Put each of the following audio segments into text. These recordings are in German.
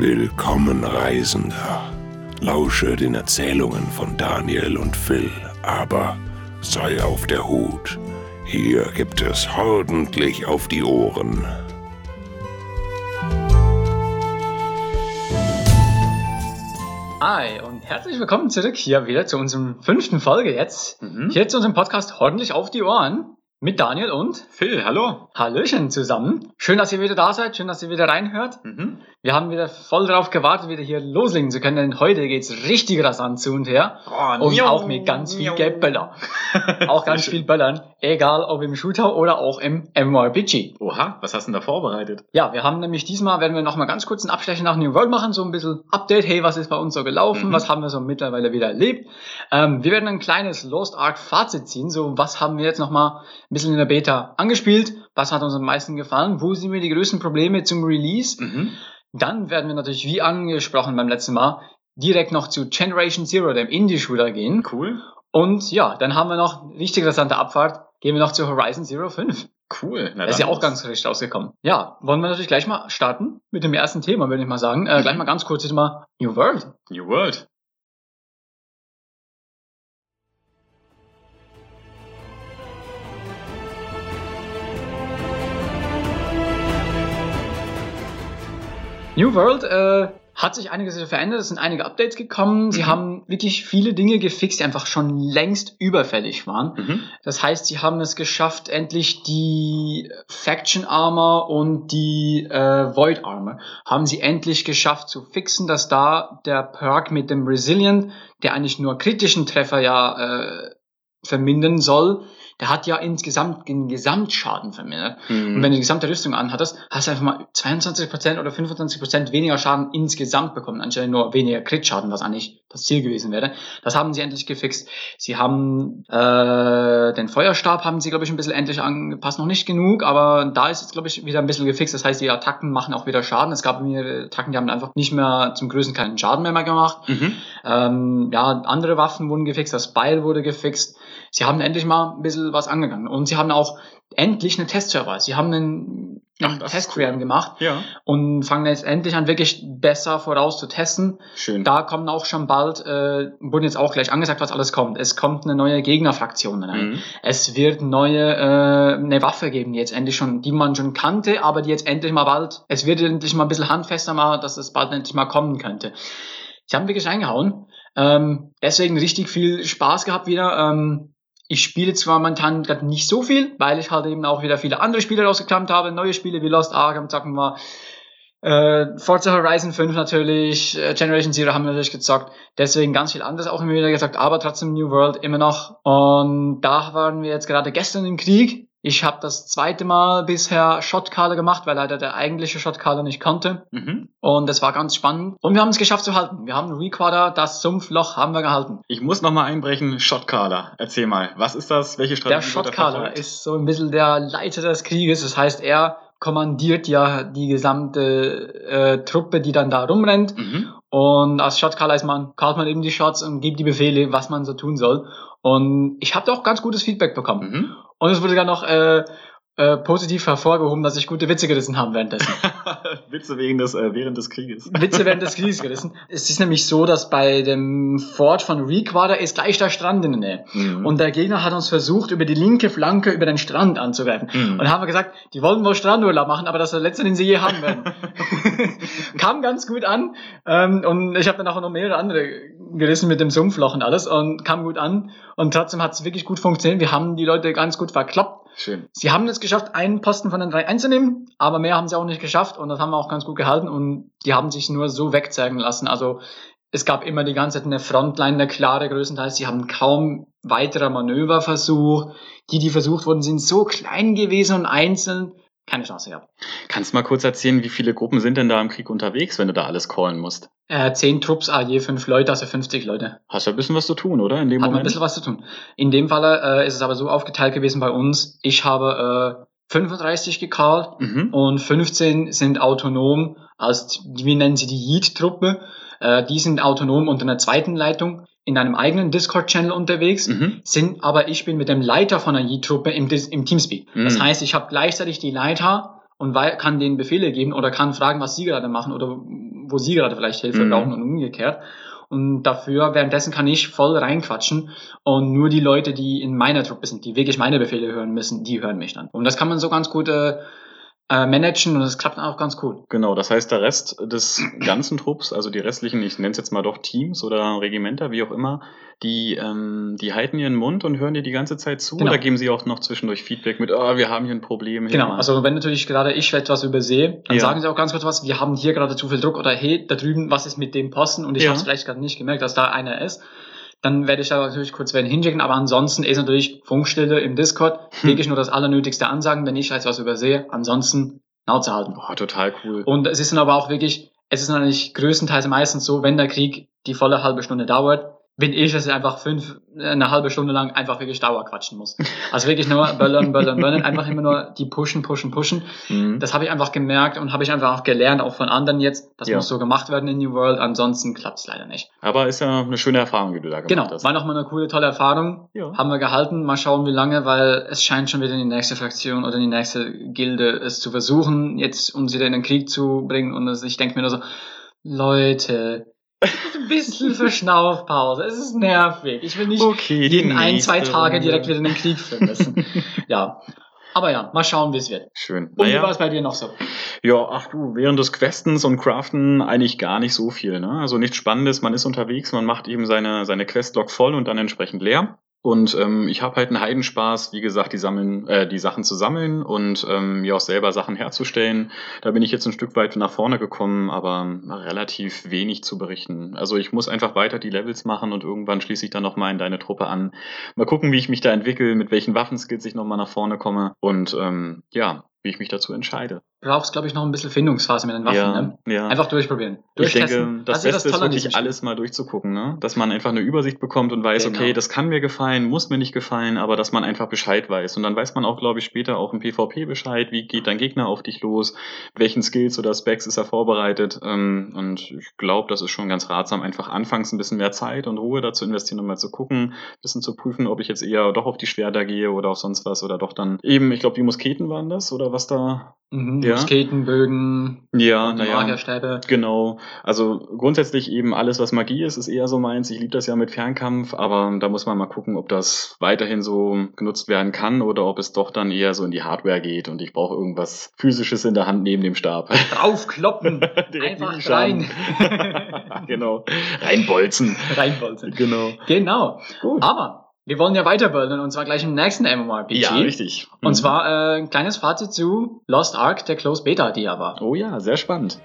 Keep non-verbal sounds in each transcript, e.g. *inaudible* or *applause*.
Willkommen, Reisender. Lausche den Erzählungen von Daniel und Phil, aber sei auf der Hut. Hier gibt es ordentlich auf die Ohren. Hi und herzlich willkommen zurück hier wieder zu unserem fünften Folge jetzt. Mhm. Hier zu unserem Podcast ordentlich auf die Ohren mit Daniel und Phil, hallo. Hallöchen zusammen. Schön, dass ihr wieder da seid, schön, dass ihr wieder reinhört. Mhm. Wir haben wieder voll darauf gewartet, wieder hier loslegen zu können, denn heute geht's richtig rasant zu und her. Oh, Und miau, auch mit ganz viel miau. Geböller. *laughs* auch ganz viel. Böllern. Egal ob im Shooter oder auch im MMORPG. Oha, was hast du denn da vorbereitet? Ja, wir haben nämlich diesmal, werden wir nochmal ganz kurz einen Abstecher nach New World machen, so ein bisschen Update, hey, was ist bei uns so gelaufen, Mhm. was haben wir so mittlerweile wieder erlebt. Ähm, wir werden ein kleines Lost Ark Fazit ziehen, so was haben wir jetzt nochmal ein bisschen in der Beta angespielt, was hat uns am meisten gefallen, wo sind wir die größten Probleme zum Release. Mhm. Dann werden wir natürlich, wie angesprochen beim letzten Mal, direkt noch zu Generation Zero, dem Indie-Shooter gehen. Cool. Und ja, dann haben wir noch richtig interessante Abfahrt, gehen wir noch zu Horizon Zero 5. Cool. Na Das ist ja auch ganz frisch rausgekommen. Ja, wollen wir natürlich gleich mal starten mit dem ersten Thema, würde ich mal sagen. Äh, gleich mal ganz kurz jetzt mal New World. New World. New World äh, hat sich einiges verändert, es sind einige Updates gekommen. Sie Mhm. haben wirklich viele Dinge gefixt, die einfach schon längst überfällig waren. Mhm. Das heißt, sie haben es geschafft, endlich die Faction Armor und die äh, Void Armor haben sie endlich geschafft zu fixen, dass da der Perk mit dem Resilient, der eigentlich nur kritischen Treffer ja äh, vermindern soll, der hat ja insgesamt den Gesamtschaden vermindert. Mhm. Und wenn du die gesamte Rüstung anhattest, hast du einfach mal 22% oder 25% weniger Schaden insgesamt bekommen, anstelle nur weniger Crit-Schaden, was eigentlich das Ziel gewesen wäre. Das haben sie endlich gefixt. Sie haben äh, den Feuerstab haben sie, glaube ich, ein bisschen endlich angepasst. Noch nicht genug, aber da ist jetzt, glaube ich, wieder ein bisschen gefixt. Das heißt, die Attacken machen auch wieder Schaden. Es gab mehrere Attacken, die haben einfach nicht mehr zum größten keinen Schaden mehr, mehr gemacht. Mhm. Ähm, ja, andere Waffen wurden gefixt, das Beil wurde gefixt. Sie haben endlich mal ein bisschen was angegangen. Und sie haben auch endlich einen Testserver. Sie haben einen, einen Testream gemacht Ja. und fangen jetzt endlich an, wirklich besser voraus zu testen. Schön. Da kommen auch schon bald, äh, wurden jetzt auch gleich angesagt, was alles kommt. Es kommt eine neue Gegnerfraktion rein. Mhm. Es wird neue, äh, eine Waffe geben, die jetzt endlich schon, die man schon kannte, aber die jetzt endlich mal bald, es wird endlich mal ein bisschen handfester mal, dass es bald endlich mal kommen könnte. Sie haben wirklich reingehauen. Ähm, deswegen richtig viel Spaß gehabt wieder. Ähm, ich spiele zwar momentan gerade nicht so viel, weil ich halt eben auch wieder viele andere Spiele rausgekramt habe. Neue Spiele wie Lost Ark am Zocken war. Äh, Forza Horizon 5 natürlich, äh, Generation Zero haben wir natürlich gezockt. Deswegen ganz viel anderes auch immer wieder gesagt, aber trotzdem New World immer noch. Und da waren wir jetzt gerade gestern im Krieg. Ich habe das zweite Mal bisher Shotcaller gemacht, weil leider der eigentliche Shotcaller nicht konnte. Mhm. Und das war ganz spannend. Und wir haben es geschafft zu halten. Wir haben Requader, das Sumpfloch haben wir gehalten. Ich muss noch mal einbrechen. Shotcaller. Erzähl mal. Was ist das? Welche Strategie Der Shotcaller ist so ein bisschen der Leiter des Krieges. Das heißt, er kommandiert ja die gesamte äh, Truppe, die dann da rumrennt. Mhm. Und als Shotcaller ist man, callt man eben die Shots und gibt die Befehle, was man so tun soll. Und ich habe da auch ganz gutes Feedback bekommen. Mhm. Und es wurde dann noch äh, äh, positiv hervorgehoben, dass ich gute Witze gerissen habe währenddessen. *laughs* Witze wegen des, äh, während des Krieges. *laughs* Witze während des Krieges gerissen. Es ist nämlich so, dass bei dem Fort von Requader ist gleich der Strand in der Nähe. Mhm. Und der Gegner hat uns versucht, über die linke Flanke über den Strand anzugreifen. Mhm. Und haben wir gesagt, die wollen wohl Strandurlaub machen, aber das ist der letzte, den sie je haben werden. *laughs* Kam ganz gut an. Ähm, und ich habe dann auch noch mehrere andere gerissen mit dem Sumpfloch und alles und kam gut an. Und trotzdem hat es wirklich gut funktioniert. Wir haben die Leute ganz gut verkloppt. Schön. Sie haben es geschafft, einen Posten von den drei einzunehmen, aber mehr haben sie auch nicht geschafft und das haben wir auch ganz gut gehalten und die haben sich nur so wegzeigen lassen. Also es gab immer die ganze Zeit eine Frontline, eine klare größtenteils. Sie haben kaum weitere Manöver versucht. Die, die versucht wurden, sind so klein gewesen und einzeln. Keine Chance gehabt. Kannst du mal kurz erzählen, wie viele Gruppen sind denn da im Krieg unterwegs, wenn du da alles callen musst? Äh, zehn Trupps, ah, je fünf Leute, also 50 Leute. Hast ja ein bisschen was zu tun, oder? In dem Hat man ein Moment? bisschen was zu tun. In dem Falle äh, ist es aber so aufgeteilt gewesen bei uns. Ich habe äh, 35 gecallt Mhm. und 15 sind autonom, als wir nennen sie die Yeet-Truppe. Äh, die sind autonom unter einer zweiten Leitung in einem eigenen Discord-Channel unterwegs, Mhm. sind aber ich bin mit dem Leiter von einer Yeet-Truppe im, im Teamspeak. Das Mhm. heißt, ich habe gleichzeitig die Leiter und kann denen Befehle geben oder kann fragen, was sie gerade machen oder wo sie gerade vielleicht Hilfe Mhm. brauchen und umgekehrt. Und dafür, währenddessen kann ich voll reinquatschen und nur die Leute, die in meiner Truppe sind, die wirklich meine Befehle hören müssen, die hören mich dann. Und das kann man so ganz gut äh, äh, managen und das klappt auch ganz cool. Genau, das heißt, der Rest des ganzen Trupps, also die restlichen, ich nenne es jetzt mal doch Teams oder Regimenter, wie auch immer, die, ähm, die halten ihren Mund und hören dir die ganze Zeit zu Genau. oder geben sie auch noch zwischendurch Feedback mit, oh, wir haben hier ein Problem. Genau, mal. also wenn natürlich gerade ich etwas übersehe, dann Ja. sagen sie auch ganz kurz was, wir haben hier gerade zu viel Druck oder hey, da drüben, was ist mit dem Posten und ich Ja. habe es vielleicht gerade nicht gemerkt, dass da einer ist. Dann werde ich da natürlich kurz wen hinschicken, aber ansonsten ist natürlich Funkstille im Discord, Hm. wirklich nur das Allernötigste ansagen, wenn ich etwas übersehe, ansonsten Schnauze halten. Boah, total cool. Und es ist dann aber auch wirklich, es ist eigentlich größtenteils meistens so, wenn der Krieg die volle halbe Stunde dauert, bin ich es einfach fünf, äh, eine halbe Stunde lang einfach wirklich Dauerquatschen muss. Also wirklich nur böllern, böllern, böllern, einfach immer nur die pushen, pushen, pushen. Mhm. Das habe ich einfach gemerkt und habe ich einfach auch gelernt, auch von anderen jetzt. Das Ja. muss so gemacht werden in New World, ansonsten klappt es leider nicht. Aber ist ja eine schöne Erfahrung, die du da gemacht Genau, hast. war nochmal eine coole, tolle Erfahrung. Ja. Haben wir gehalten, mal schauen wie lange, weil es scheint schon wieder in die nächste Fraktion oder in die nächste Gilde es zu versuchen, jetzt uns wieder in den Krieg zu bringen. Und ich denke mir nur so, Leute, ein bisschen Verschnaufpause, es ist nervig. Ich will nicht Okay, jeden ein, zwei Tage direkt wieder in den Krieg führen müssen. ja, aber ja, mal schauen, wie es wird. Schön. Und wie Naja. war es bei dir noch so? Ja, ach du, während des Questens und Craften eigentlich gar nicht so viel, ne? Also nichts Spannendes, man ist unterwegs, man macht eben seine, seine Questlog voll und dann entsprechend leer. Und ähm, ich habe halt einen Heidenspaß, wie gesagt, die sammeln, äh, die Sachen zu sammeln und ähm, mir auch selber Sachen herzustellen. Da bin ich jetzt ein Stück weit nach vorne gekommen, aber relativ wenig zu berichten. Also ich muss einfach weiter die Levels machen und irgendwann schließe ich dann nochmal in deine Truppe an. Mal gucken, wie ich mich da entwickle, mit welchen Waffenskills ich nochmal nach vorne komme und ähm, ja, wie ich mich dazu entscheide. brauchst, glaube ich, noch ein bisschen Findungsphase mit den Waffen. ja, ne? ja. Einfach durchprobieren. Ich denke, das, ist ja Beste ist Tolle an wirklich alles mal durchzugucken, ne? Dass man einfach eine Übersicht bekommt und weiß, Genau. okay, das kann mir gefallen, muss mir nicht gefallen, aber dass man einfach Bescheid weiß. Und dann weiß man auch, glaube ich, später auch im PvP Bescheid, wie geht dein Gegner auf dich los, mit welchen Skills oder Specs ist er vorbereitet. Ähm, und ich glaube, das ist schon ganz ratsam, einfach anfangs ein bisschen mehr Zeit und Ruhe dazu investieren, um mal zu gucken, ein bisschen zu prüfen, ob ich jetzt eher doch auf die Schwerter gehe oder auf sonst was oder doch dann eben, ich glaube, die Musketen waren das oder was da. Mhm, Ja. Musketen, Bögen, Ja, die naja. Magierstäbe. Genau. Also grundsätzlich eben alles, was Magie ist, ist eher so meins. Ich liebe das ja mit Fernkampf, aber da muss man mal gucken, ob das weiterhin so genutzt werden kann oder ob es doch dann eher so in die Hardware geht und ich brauche irgendwas Physisches in der Hand neben dem Stab. *laughs* Draufkloppen. *laughs* Direkt Einfach in den rein. *laughs* Genau. Reinbolzen. Reinbolzen. Genau. Genau. Gut. Aber wir wollen ja weiterböllen und zwar gleich im nächsten MMORPG. Ja, richtig. Und Mhm. zwar äh, ein kleines Fazit zu Lost Ark, der Closed Beta, die ja war. Oh ja, sehr spannend.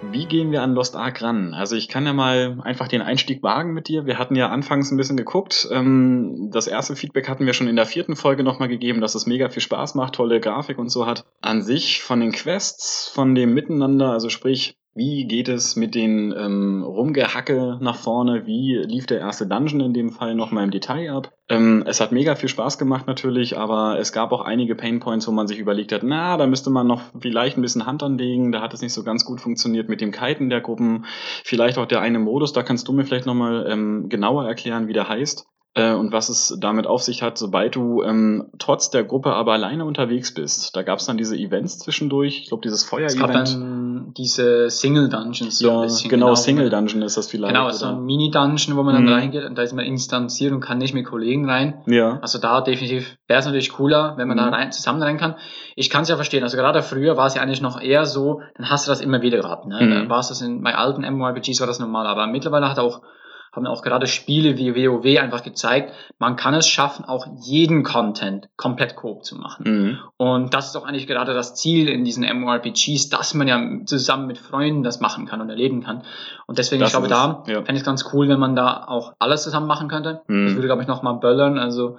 Wie gehen wir an Lost Ark ran? Also ich kann ja mal einfach den Einstieg wagen mit dir. Wir hatten ja anfangs ein bisschen geguckt. Ähm, Das erste Feedback hatten wir schon in der vierten Folge nochmal gegeben, dass es mega viel Spaß macht, tolle Grafik und so hat. An sich von den Quests, von dem Miteinander, also sprich, wie geht es mit den ähm, Rumgehacke nach vorne? Wie lief der erste Dungeon in dem Fall nochmal im Detail ab? Ähm, es hat mega viel Spaß gemacht natürlich, aber es gab auch einige Painpoints, wo man sich überlegt hat, na, da müsste man noch vielleicht ein bisschen Hand anlegen. Da hat es nicht so ganz gut funktioniert mit dem Kiten der Gruppen. Vielleicht auch der eine Modus, da kannst du mir vielleicht nochmal ähm, genauer erklären, wie der heißt. Äh, Und was es damit auf sich hat, sobald du ähm, trotz der Gruppe aber alleine unterwegs bist. Da gab es dann diese Events zwischendurch. Ich glaube, dieses Feuer-Event. diese Single Dungeons. Ja, bisschen, genau, wo Single Dungeon ist das vielleicht. Genau, so ein Mini-Dungeon, wo man dann Mhm. reingeht und da ist man instanziert und kann nicht mit Kollegen rein. Ja. Also da definitiv wäre es natürlich cooler, wenn man Mhm. da rein, zusammen rein kann. Ich kann es ja verstehen. Also gerade früher war es ja eigentlich noch eher so, dann hast du das immer wieder gehabt. Ne? Mhm. War es das in, bei alten MMORPGs war das normal, aber mittlerweile hat auch haben auch gerade Spiele wie WoW einfach gezeigt, man kann es schaffen, auch jeden Content komplett Coop zu machen. Mhm. Und das ist auch eigentlich gerade das Ziel in diesen MMORPGs, dass man ja zusammen mit Freunden das machen kann und erleben kann. Und deswegen, Das ich glaube, ist da ja. fände ich es ganz cool, wenn man da auch alles zusammen machen könnte. Mhm. Das würde, glaube ich, nochmal böllern. Also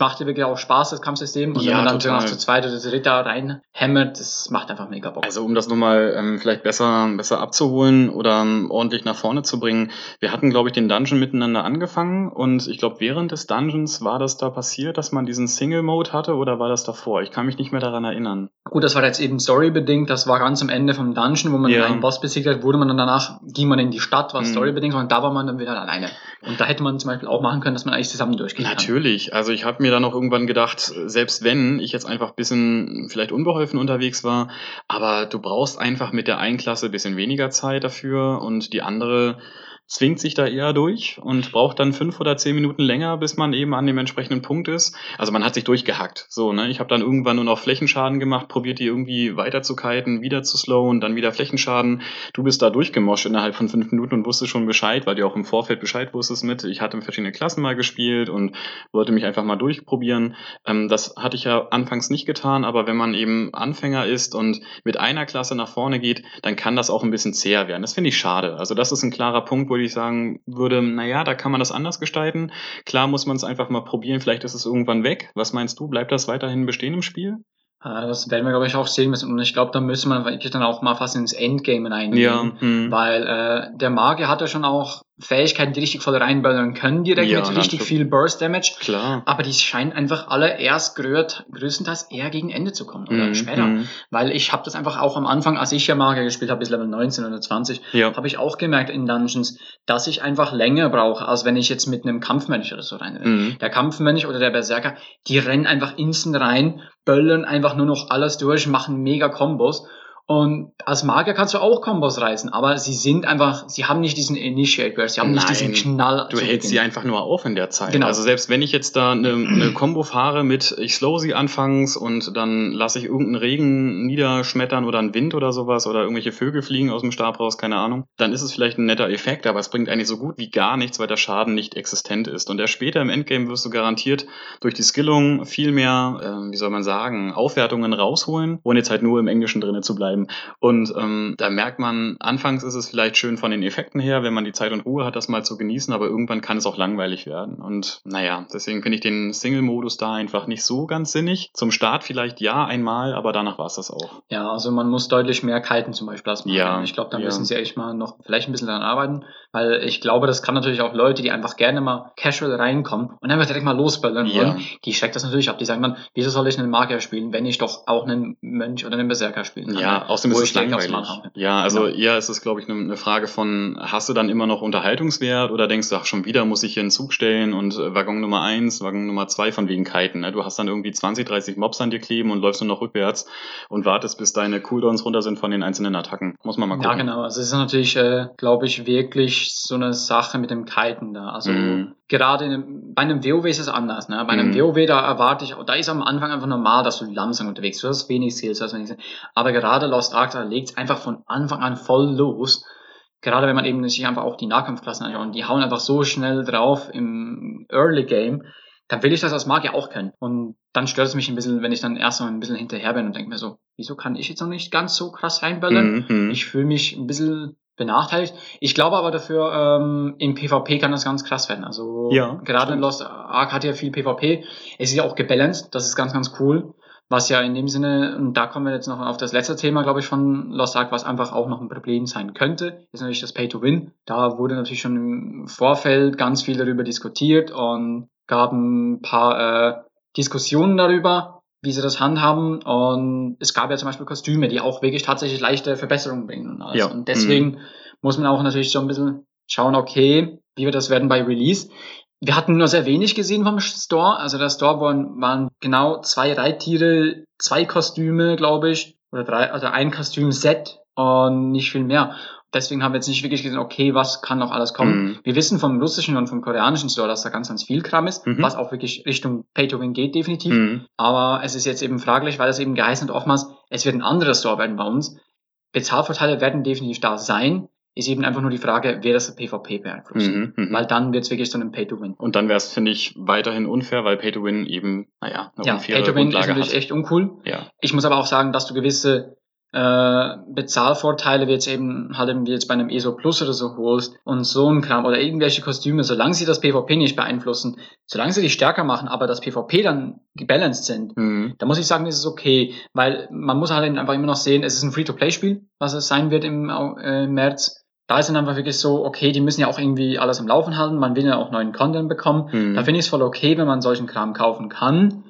macht dir wirklich auch Spaß, das Kampfsystem. Und Ja, wenn man dann total. zu zweit oder zu dritt da reinhämmert, das macht einfach mega Bock. Also um das nochmal ähm, vielleicht besser, besser abzuholen oder ähm, ordentlich nach vorne zu bringen. Wir hatten, glaube ich, den Dungeon miteinander angefangen und ich glaube, während des Dungeons war das da passiert, dass man diesen Single-Mode hatte oder war das davor? Ich kann mich nicht mehr daran erinnern. Gut, das war jetzt eben storybedingt, das war ganz am Ende vom Dungeon, wo man Ja. einen Boss besiegt hat, wurde man dann danach, ging man in die Stadt, was Mhm. storybedingt war, und da war man dann wieder alleine. Und da hätte man zum Beispiel auch machen können, dass man eigentlich zusammen durchgeht. Natürlich. Also ich habe mir dann auch irgendwann gedacht, selbst wenn ich jetzt einfach ein bisschen vielleicht unbeholfen unterwegs war, aber du brauchst einfach mit der einen Klasse ein bisschen weniger Zeit dafür und die andere zwingt sich da eher durch und braucht dann fünf oder zehn Minuten länger, bis man eben an dem entsprechenden Punkt ist. Also man hat sich durchgehackt. So, ne? Ich habe dann irgendwann nur noch Flächenschaden gemacht, probiert die irgendwie weiter zu kiten, wieder zu slowen, dann wieder Flächenschaden. Du bist da durchgemoscht innerhalb von fünf Minuten und wusstest schon Bescheid, weil du auch im Vorfeld Bescheid wusstest mit. Ich hatte verschiedene Klassen mal gespielt und wollte mich einfach mal durchprobieren. Ähm, das hatte ich ja anfangs nicht getan, aber wenn man eben Anfänger ist und mit einer Klasse nach vorne geht, dann kann das auch ein bisschen zäher werden. Das finde ich schade. Also das ist ein klarer Punkt, wo ich sagen würde, naja, da kann man das anders gestalten. Klar muss man es einfach mal probieren, vielleicht ist es irgendwann weg. Was meinst du, bleibt das weiterhin bestehen im Spiel? Äh, Das werden wir, glaube ich, auch sehen müssen. Und ich glaube, da müsste man wirklich dann auch mal fast ins Endgame reingehen. hm. Weil äh, der Magier hat ja schon auch Fähigkeiten, die richtig voll reinballern können, direkt Ja, mit richtig viel Burst Damage. Klar. Aber die scheinen einfach alle erst größt, größtenteils eher gegen Ende zu kommen oder Mhm, später. mhm. Weil ich habe das einfach auch am Anfang, als ich ja Magier gespielt habe, bis Level 19 oder 20, Ja. habe ich auch gemerkt in Dungeons, dass ich einfach länger brauche, als wenn ich jetzt mit einem Kampfmönch oder so rein. Mhm. Der Kampfmönch oder der Berserker, die rennen einfach instant rein, böllern einfach nur noch alles durch, machen mega Kombos. Und als Magier kannst du auch Kombos reißen, aber sie sind einfach, sie haben nicht diesen Initiate Burst, sie haben nicht diesen Nein, Knall. Du hältst sie einfach nur auf in der Zeit. Genau. Also selbst wenn ich jetzt da eine, eine Combo fahre mit, ich slow sie anfangs und dann lasse ich irgendeinen Regen niederschmettern oder einen Wind oder sowas oder irgendwelche Vögel fliegen aus dem Stab raus, keine Ahnung, dann ist es vielleicht ein netter Effekt, aber es bringt eigentlich so gut wie gar nichts, weil der Schaden nicht existent ist. Und erst später im Endgame wirst du garantiert durch die Skillung viel mehr, äh, wie soll man sagen, Aufwertungen rausholen, ohne jetzt halt nur im Englischen drinne zu bleiben. Und ähm, da merkt man, anfangs ist es vielleicht schön von den Effekten her, wenn man die Zeit und Ruhe hat, das mal zu genießen, aber irgendwann kann es auch langweilig werden. Und naja, deswegen finde ich den Single-Modus da einfach nicht so ganz sinnig. Zum Start vielleicht ja einmal, aber danach war es das auch. Ja, also man muss deutlich mehr kiten zum Beispiel Magier. Ja, ich glaube, da ja. müssen sie echt mal noch vielleicht ein bisschen daran arbeiten, weil ich glaube, das kann natürlich auch Leute, die einfach gerne mal casual reinkommen und einfach direkt mal losböllern Ja. wollen, die schreckt das natürlich ab. Die sagen dann, wieso soll ich einen Magier spielen, wenn ich doch auch einen Mönch oder einen Berserker spielen kann? Ja, außerdem Wo ist es langweilig. Ja, also Genau. eher ist es, glaube ich, eine eine Frage von, hast du dann immer noch Unterhaltungswert oder denkst du, ach, schon wieder muss ich hier einen Zug stellen und äh, Waggon Nummer eins, Waggon Nummer zwei von wegen Kiten. Ne? Du hast dann irgendwie 20, 30 Mobs an dir kleben und läufst nur noch rückwärts und wartest, bis deine Cooldowns runter sind von den einzelnen Attacken. Muss man mal gucken. Ja, genau. Also es ist natürlich, äh, glaube ich, wirklich so eine Sache mit dem Kiten da. Also Mhm. Gerade in bei einem WoW ist es anders. Ne? Bei einem Mhm. WoW, da erwarte ich, da ist am Anfang einfach normal, dass du langsam unterwegs bist. Du hast wenig Skills, du hast wenig Skills. Aber gerade Lost Ark, da legt es einfach von Anfang an voll los. Gerade wenn man eben sich einfach auch die Nahkampfklassen anschaut und die hauen einfach so schnell drauf im Early Game, dann will ich das als Magier auch können. Und dann stört es mich ein bisschen, wenn ich dann erst mal ein bisschen hinterher bin und denke mir so, wieso kann ich jetzt noch nicht ganz so krass reinböllern? Mhm, mhm. Ich fühle mich ein bisschen benachteiligt. Ich glaube aber dafür, ähm, im PvP kann das ganz krass werden. Also Ja, gerade in stimmt. Lost Ark hat ja viel PvP. Es ist ja auch gebalanced, das ist ganz, ganz cool. Was ja in dem Sinne, und da kommen wir jetzt noch auf das letzte Thema, glaube ich, von Lost Ark, was einfach auch noch ein Problem sein könnte, ist natürlich das Pay to Win. Da wurde natürlich schon im Vorfeld ganz viel darüber diskutiert und gab ein paar äh, Diskussionen darüber, wie sie das handhaben. Und es gab ja zum Beispiel Kostüme, die auch wirklich tatsächlich leichte Verbesserungen bringen und alles. Ja. Und deswegen muss man auch natürlich so ein bisschen schauen, okay, wie wird das werden bei Release. Wir hatten nur sehr wenig gesehen vom Store. Also der Store waren, waren genau zwei Reittiere, zwei Kostüme, glaube ich, oder drei, also ein Kostümset und nicht viel mehr. Deswegen haben wir jetzt nicht wirklich gesehen, okay, was kann noch alles kommen. Mhm. Wir wissen vom russischen und vom koreanischen Store, dass da ganz, ganz viel Kram ist, Mhm. was auch wirklich Richtung Pay-to-Win geht, definitiv. Mhm. Aber es ist jetzt eben fraglich, weil es eben geheißen hat oftmals, es wird ein anderer Store werden bei uns. Bezahlvorteile werden definitiv da sein. Ist eben einfach nur die Frage, wer das PvP beeinflusst. Mhm. Mhm. Weil dann wird es wirklich so ein Pay-to-Win. Und dann wäre es, finde ich, weiterhin unfair, weil Pay to Win eben, naja, eine Ja, unfaire Pay-to-Win ist natürlich hat. echt uncool. Ja. Ich muss aber auch sagen, dass du gewisse äh, Bezahlvorteile, wie jetzt eben halt eben wie jetzt bei einem ESO Plus oder so holst und so ein Kram oder irgendwelche Kostüme, solange sie das PvP nicht beeinflussen, solange sie die stärker machen, aber das PvP dann gebalanced sind, Mhm. da muss ich sagen, ist es okay, weil man muss halt eben einfach immer noch sehen, es ist ein Free-to-Play-Spiel, was es sein wird im äh, März. Da ist dann einfach wirklich so, okay, die müssen ja auch irgendwie alles am Laufen halten, man will ja auch neuen Content bekommen. Mhm. Da finde ich es voll okay, wenn man solchen Kram kaufen kann.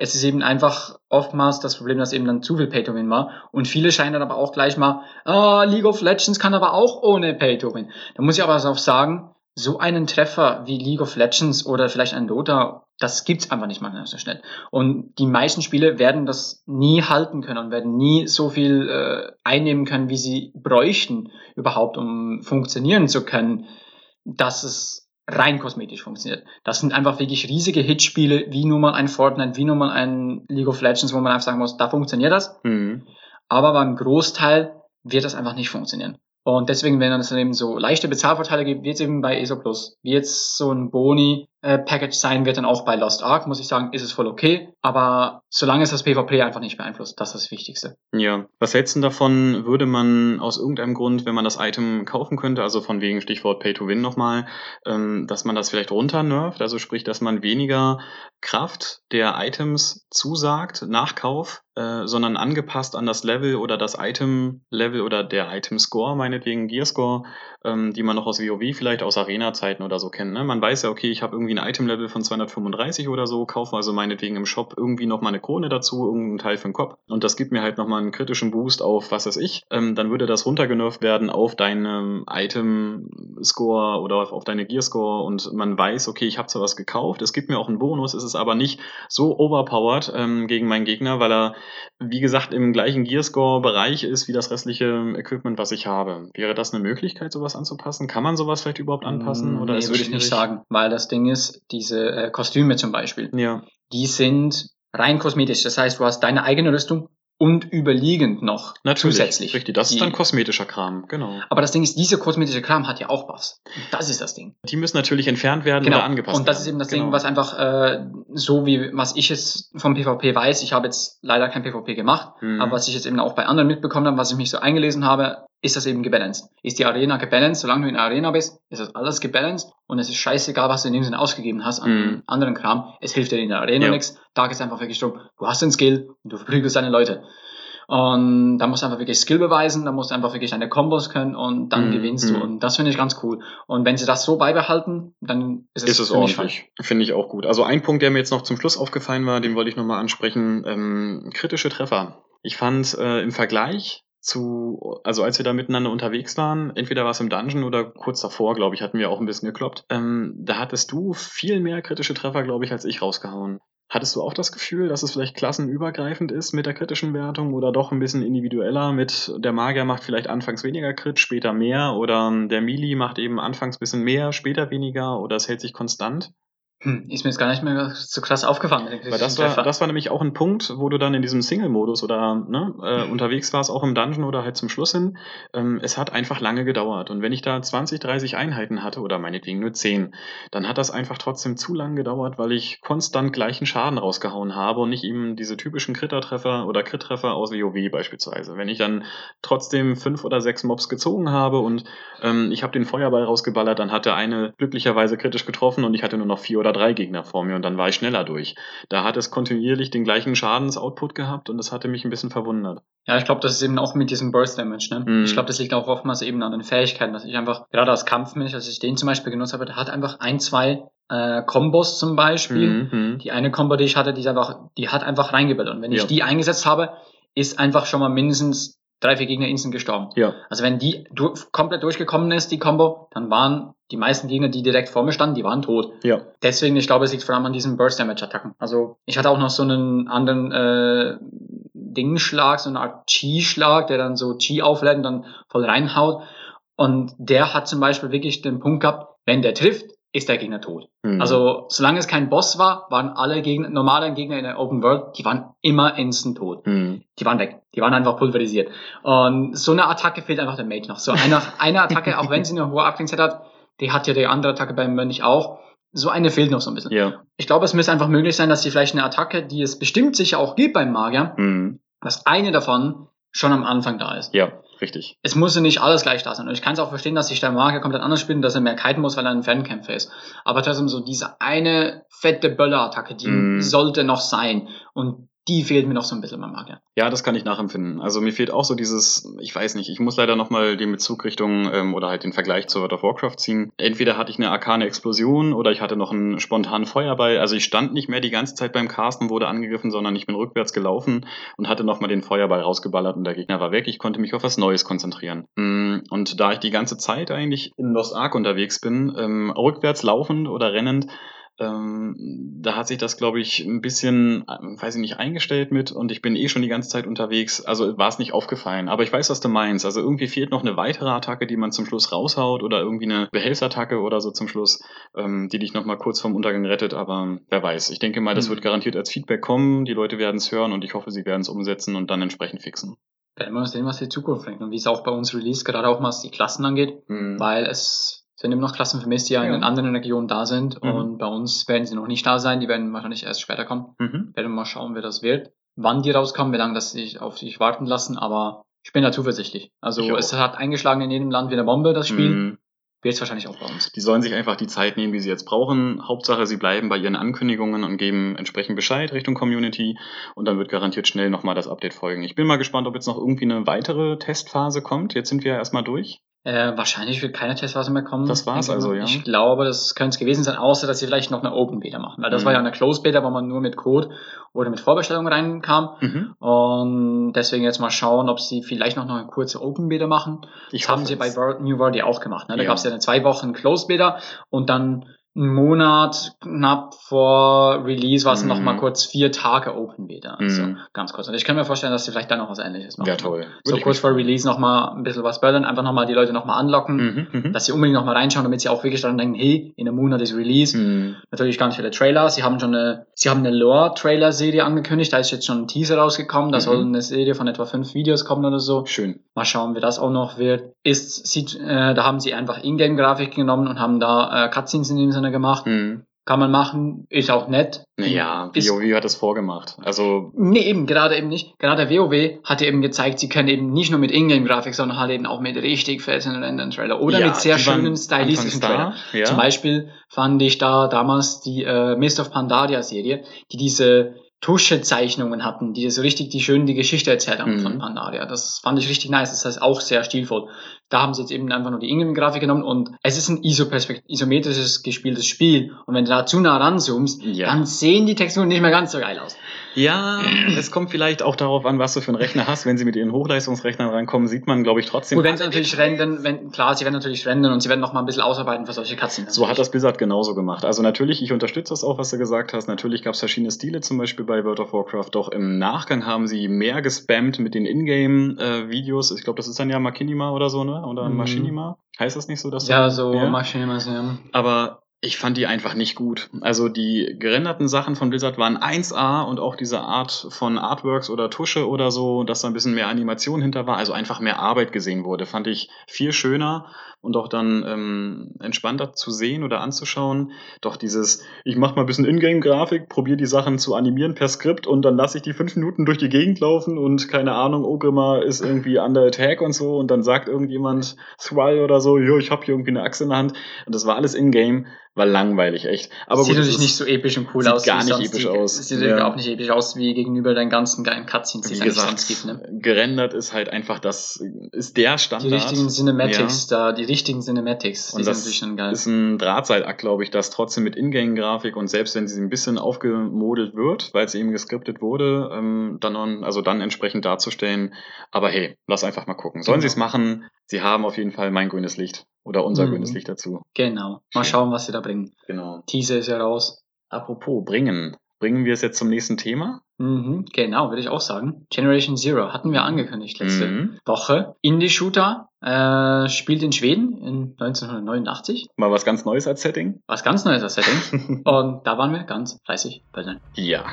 Es ist eben einfach oftmals das Problem, dass eben dann zu viel Pay-to-Win war. Und viele scheinen dann aber auch gleich mal, ah, League of Legends kann aber auch ohne Pay-to-Win. Da muss ich aber auch sagen, so einen Treffer wie League of Legends oder vielleicht ein Dota, das gibt's einfach nicht mal so schnell. Und die meisten Spiele werden das nie halten können und werden nie so viel äh, einnehmen können, wie sie bräuchten überhaupt, um funktionieren zu können, dass es rein kosmetisch funktioniert. Das sind einfach wirklich riesige Hitspiele, wie nun mal ein Fortnite, wie nun mal ein League of Legends, wo man einfach sagen muss, da funktioniert das. Mhm. Aber beim Großteil wird das einfach nicht funktionieren. Und deswegen, wenn es dann eben so leichte Bezahlvorteile gibt, wird es eben bei ESO Plus, wie jetzt so ein Boni-Package sein wird, dann auch bei Lost Ark, muss ich sagen, ist es voll okay. Aber solange es das PvP einfach nicht beeinflusst, das ist das Wichtigste. Ja. Was hältst du davon, würde man aus irgendeinem Grund, wenn man das Item kaufen könnte, also von wegen Stichwort Pay to Win nochmal, ähm, dass man das vielleicht runternervt, also sprich, dass man weniger Kraft der Items zusagt nach Kauf, äh, sondern angepasst an das Level oder das Item-Level oder der Item-Score, meinetwegen Gear-Score, ähm, die man noch aus WoW vielleicht aus Arena-Zeiten oder so kennt. Ne? Man weiß ja, okay, ich habe irgendwie ein Item-Level von 235 oder so, kaufe also meinetwegen im Shop irgendwie noch mal eine Krone dazu, irgendeinen Teil für den Kopf und das gibt mir halt noch mal einen kritischen Boost auf was weiß ich, ähm, dann würde das runtergenervt werden auf deinen Item-Score oder auf deine Gear-Score und man weiß, okay, ich habe zwar was gekauft, es gibt mir auch einen Bonus, es ist aber nicht so overpowered ähm, gegen meinen Gegner, weil er, wie gesagt, im gleichen Gear-Score-Bereich ist wie das restliche Equipment, was ich habe. Wäre das eine Möglichkeit, sowas anzupassen? Kann man sowas vielleicht überhaupt anpassen? Oder nee, würde ich nicht sagen, weil das Ding ist, diese äh, Kostüme zum Beispiel, Ja. die sind rein kosmetisch. Das heißt, du hast deine eigene Rüstung und überliegend noch Natürlich, zusätzlich. richtig. Das die, ist dann kosmetischer Kram, genau. Aber das Ding ist, dieser kosmetische Kram hat ja auch Buffs. Das ist das Ding. Die müssen natürlich entfernt werden Genau. oder angepasst Und das werden. ist eben das genau. Ding, was einfach äh, so wie was ich jetzt vom PvP weiß. Ich habe jetzt leider kein PvP gemacht, Mhm. aber was ich jetzt eben auch bei anderen mitbekommen habe, was ich mich so eingelesen habe, ist das eben gebalanced. Ist die Arena gebalanced? Solange du in der Arena bist, ist das alles gebalanced und es ist scheißegal, was du in dem Sinne ausgegeben hast an Mhm. anderen Kram. Es hilft dir in der Arena Ja. nichts. Da geht es einfach wirklich darum, du hast den Skill und du verprügelst deine Leute. Und da musst du einfach wirklich Skill beweisen, da musst du einfach wirklich deine Kombos können und dann Mhm, gewinnst du. mhm. Und das finde ich ganz cool. Und wenn sie das so beibehalten, dann ist es, ist es ordentlich. Finde ich auch gut. Also ein Punkt, der mir jetzt noch zum Schluss aufgefallen war, den wollte ich nochmal ansprechen. Ähm, kritische Treffer. Ich fand äh, im Vergleich zu, also als wir da miteinander unterwegs waren, entweder war es im Dungeon oder kurz davor, glaube ich, hatten wir auch ein bisschen gekloppt. Ähm, da hattest du viel mehr kritische Treffer, glaube ich, als ich rausgehauen. Hattest du auch das Gefühl, dass es vielleicht klassenübergreifend ist mit der kritischen Wertung oder doch ein bisschen individueller mit der Magier macht vielleicht anfangs weniger Crit, später mehr oder ähm, der Melee macht eben anfangs ein bisschen mehr, später weniger oder es hält sich konstant? Hm, ist mir jetzt gar nicht mehr so krass aufgefallen. Weil das war, das war nämlich auch ein Punkt, wo du dann in diesem Single-Modus oder ne, äh, Mhm. unterwegs warst, auch im Dungeon oder halt zum Schluss hin. Ähm, es hat einfach lange gedauert. Und wenn ich da 20, 30 Einheiten hatte oder meinetwegen nur 10, dann hat das einfach trotzdem zu lang gedauert, weil ich konstant gleichen Schaden rausgehauen habe und nicht eben diese typischen Krittertreffer oder Crit-Treffer aus WoW beispielsweise. Wenn ich dann trotzdem fünf oder sechs Mobs gezogen habe und ähm, ich habe den Feuerball rausgeballert, dann hat der eine glücklicherweise kritisch getroffen und ich hatte nur noch vier oder drei Gegner vor mir und dann war ich schneller durch. Da hat es kontinuierlich den gleichen Schadensoutput gehabt und das hatte mich ein bisschen verwundert. Ja, ich glaube, das ist eben auch mit diesem Burst Damage, ne? Mhm. Ich glaube, das liegt auch oftmals eben an den Fähigkeiten, dass ich einfach, gerade als Kampfmensch, als ich den zum Beispiel genutzt habe, der hat einfach ein, zwei äh, Kombos zum Beispiel. Mhm. Die eine Combo, die ich hatte, die, einfach, die hat einfach reingeballert. Und wenn ich Ja. die eingesetzt habe, ist einfach schon mal mindestens drei, vier Gegner instant gestorben. Ja, Also wenn die du komplett durchgekommen ist, die Combo, dann waren die meisten Gegner, die direkt vor mir standen, die waren tot. ja. Deswegen, ich glaube, es liegt vor allem an diesen Burst Damage Attacken. Also ich hatte auch noch so einen anderen äh, Dingschlag, so eine Art Chi-Schlag, der dann so Chi auflädt und dann voll reinhaut. Und der hat zum Beispiel wirklich den Punkt gehabt, wenn der trifft, ist der Gegner tot. Mhm. Also solange es kein Boss war, waren alle Gegner, normale Gegner in der Open World, die waren immer instant tot. Mhm. Die waren weg. Die waren einfach pulverisiert. Und so eine Attacke fehlt einfach der Mage noch. So eine, *laughs* eine Attacke, auch wenn sie eine hohe Abklingzeit hat, die hat ja die andere Attacke beim Mönch auch. So eine fehlt noch so ein bisschen. Ja. Ich glaube, es müsste einfach möglich sein, dass sie vielleicht eine Attacke, die es bestimmt sicher auch gibt beim Magier, Mhm. dass eine davon schon am Anfang da ist. Ja, richtig. Es muss ja nicht alles gleich da sein. Und ich kann es auch verstehen, dass sich der Marker komplett anders spielt und dass er mehr kiten muss, weil er ein Fernkämpfer ist. Aber trotzdem so diese eine fette Böller-Attacke, die Mm. sollte noch sein. Und die fehlt mir noch so ein bisschen beim Marker. Ja, das kann ich nachempfinden. Also mir fehlt auch so dieses, ich weiß nicht, ich muss leider nochmal den Bezug Richtung ähm, oder halt den Vergleich zu World of Warcraft ziehen. Entweder hatte ich eine arkane Explosion oder ich hatte noch einen spontanen Feuerball. Also ich stand nicht mehr die ganze Zeit beim Casten, wurde angegriffen, sondern ich bin rückwärts gelaufen und hatte nochmal den Feuerball rausgeballert und der Gegner war weg. Ich konnte mich auf was Neues konzentrieren. Mm, Und da ich die ganze Zeit eigentlich in Lost Ark unterwegs bin, ähm, rückwärts laufend oder rennend, da hat sich das, glaube ich, ein bisschen, äh, weiß ich nicht, eingestellt mit und ich bin eh schon die ganze Zeit unterwegs. Also war es nicht aufgefallen. Aber ich weiß, was du meinst. Also irgendwie fehlt noch eine weitere Attacke, die man zum Schluss raushaut oder irgendwie eine Behelfsattacke oder so zum Schluss, ähm, die dich nochmal kurz vom Untergang rettet. Aber wer weiß. Ich denke mal, das Mhm. wird garantiert als Feedback kommen. Die Leute werden es hören und ich hoffe, sie werden es umsetzen und dann entsprechend fixen. Werden wir sehen, was die Zukunft bringt und wie es auch bei uns Release, gerade auch was die Klassen angeht. weil es sind immer noch Klassen vermisst, die ja, in anderen Regionen da sind Mhm. und bei uns werden sie noch nicht da sein, die werden wahrscheinlich erst später kommen. Mhm. Werden wir mal schauen, wer das wird, wann die rauskommen, wie lange das sich auf sich warten lassen, aber ich bin da zuversichtlich. Also es hat eingeschlagen in jedem Land wie eine Bombe, das Spiel, Mhm. wird es wahrscheinlich auch bei uns. Die sollen sich einfach die Zeit nehmen, die sie jetzt brauchen. Hauptsache, sie bleiben bei ihren Ankündigungen und geben entsprechend Bescheid Richtung Community und dann wird garantiert schnell nochmal das Update folgen. Ich bin mal gespannt, ob jetzt noch irgendwie eine weitere Testphase kommt. Jetzt sind wir ja erstmal durch. Äh, wahrscheinlich wird keine Testphase mehr kommen. Das war's ich also, ja. Ich glaube, das könnte es gewesen sein, außer dass sie vielleicht noch eine Open Beta machen. Weil das Mhm. war ja eine Closed Beta, wo man nur mit Code oder mit Vorbestellung reinkam. Mhm. Und deswegen jetzt mal schauen, ob sie vielleicht noch eine kurze Open Beta machen. Ich das haben sie bei es. World, New World ja auch gemacht. Ne? Da Ja. gab es ja eine zwei Wochen Closed Beta und dann einen Monat knapp vor Release war es Mhm. noch mal kurz vier Tage Open Beta. Also Mhm. ganz kurz. Und ich kann mir vorstellen, dass sie vielleicht dann noch was ähnliches machen. Ja, toll. So Würde ich kurz vor. Release noch mal ein bisschen was böllern, einfach noch mal die Leute noch mal anlocken, Mhm. Mhm. dass sie unbedingt noch mal reinschauen, damit sie auch wirklich dann denken, hey, in einem Monat ist Release. Mhm. Natürlich ganz viele Trailer. Sie haben schon eine, sie haben eine Lore-Trailer-Serie angekündigt. Da ist jetzt schon ein Teaser rausgekommen. Da Mhm. soll eine Serie von etwa fünf Videos kommen oder so. Schön. Mal schauen, wie das auch noch wird. Ist, sieht, äh, da haben sie einfach Ingame-Grafik genommen und haben da äh, Cutscenes in dem Sinne gemacht. Mhm. Kann man machen, ist auch nett. Naja, Ist- WoW hat das vorgemacht. Also, Nee, eben, gerade eben nicht. Gerade WoW hat eben gezeigt, sie können eben nicht nur mit Ingame-Grafik, sondern halt eben auch mit richtig fetten Render-Trailer oder ja, mit sehr schönen stylistischen Trailer. Ja. Zum Beispiel fand ich da damals die äh, Mist of Pandaria Serie, die diese Tuschezeichnungen hatten, die so richtig die schön die Geschichte erzählt haben Mhm. von Pandaria. Das fand ich richtig nice. Das heißt auch sehr stilvoll. Da haben sie jetzt eben einfach nur die Ingame-Grafik genommen und es ist ein isoperspekt isometrisches gespieltes Spiel. Und wenn du da zu nah ranzoomst, Ja. dann sehen die Texturen nicht mehr ganz so geil aus. Ja, es kommt vielleicht auch darauf an, was du für einen Rechner hast. Wenn sie mit ihren Hochleistungsrechnern reinkommen, sieht man, glaube ich, trotzdem. Gut, wenn sie natürlich rendern, wenn, klar, sie werden natürlich rendern und sie werden noch mal ein bisschen ausarbeiten für solche Cutscenes. So hat das Blizzard genauso gemacht. Also natürlich, ich unterstütze das auch, was du gesagt hast. Natürlich gab es verschiedene Stile, zum Beispiel bei World of Warcraft. Doch im Nachgang haben sie mehr gespammt mit den Ingame-Videos. ich glaube, das ist dann ja Machinima oder so, ne? Oder Mhm. Machinima? Heißt das nicht so, dass Ja, so Ja. Maschine, ja. aber ich fand die einfach nicht gut. Also die gerenderten Sachen von Blizzard waren 1A und auch diese Art von Artworks oder Tusche oder so, dass da ein bisschen mehr Animation hinter war, also einfach mehr Arbeit gesehen wurde, fand ich viel schöner und auch dann ähm, entspannter zu sehen oder anzuschauen. Doch dieses, ich mach mal ein bisschen Ingame-Grafik, probiere die Sachen zu animieren per Skript und dann lasse ich die fünf Minuten durch die Gegend laufen und keine Ahnung, Ogrimmar ist irgendwie under attack und so und dann sagt irgendjemand Thrall oder so, jo, ich habe hier irgendwie eine Axt in der Hand und das war alles Ingame, war langweilig, echt. Aber sieht gut, natürlich nicht so episch und cool sieht aus. gar nicht episch die, aus. Sieht Ja. überhaupt nicht episch aus wie gegenüber deinen ganzen geilen Cutscenes, die es gesagt, sonst gibt. Ne? gerendert ist halt einfach das, ist der Die Standard. richtigen Cinematics da, die richtigen Cinematics, die Und sind das natürlich schon geil. ist ein Drahtseilakt, glaube ich, das trotzdem mit Ingame-Grafik und selbst wenn sie ein bisschen aufgemodelt wird, weil sie eben geskriptet wurde, ähm, dann, also dann entsprechend darzustellen. Aber hey, lass einfach mal gucken. Sollen Genau. sie es machen? Sie haben auf jeden Fall mein grünes Licht oder unser Mhm. grünes Licht dazu. Genau. Mal schauen, was sie da bringen. Genau. Teaser ist ja raus. Apropos bringen. Bringen wir es jetzt zum nächsten Thema? Mhm, genau, würde ich auch sagen. Generation Zero hatten wir angekündigt letzte Mhm. Woche. Indie-Shooter äh, spielt in Schweden in 1989. Mal was ganz Neues als Setting? Was ganz Neues als Setting. *laughs* Und da waren wir ganz fleißig bei den ja.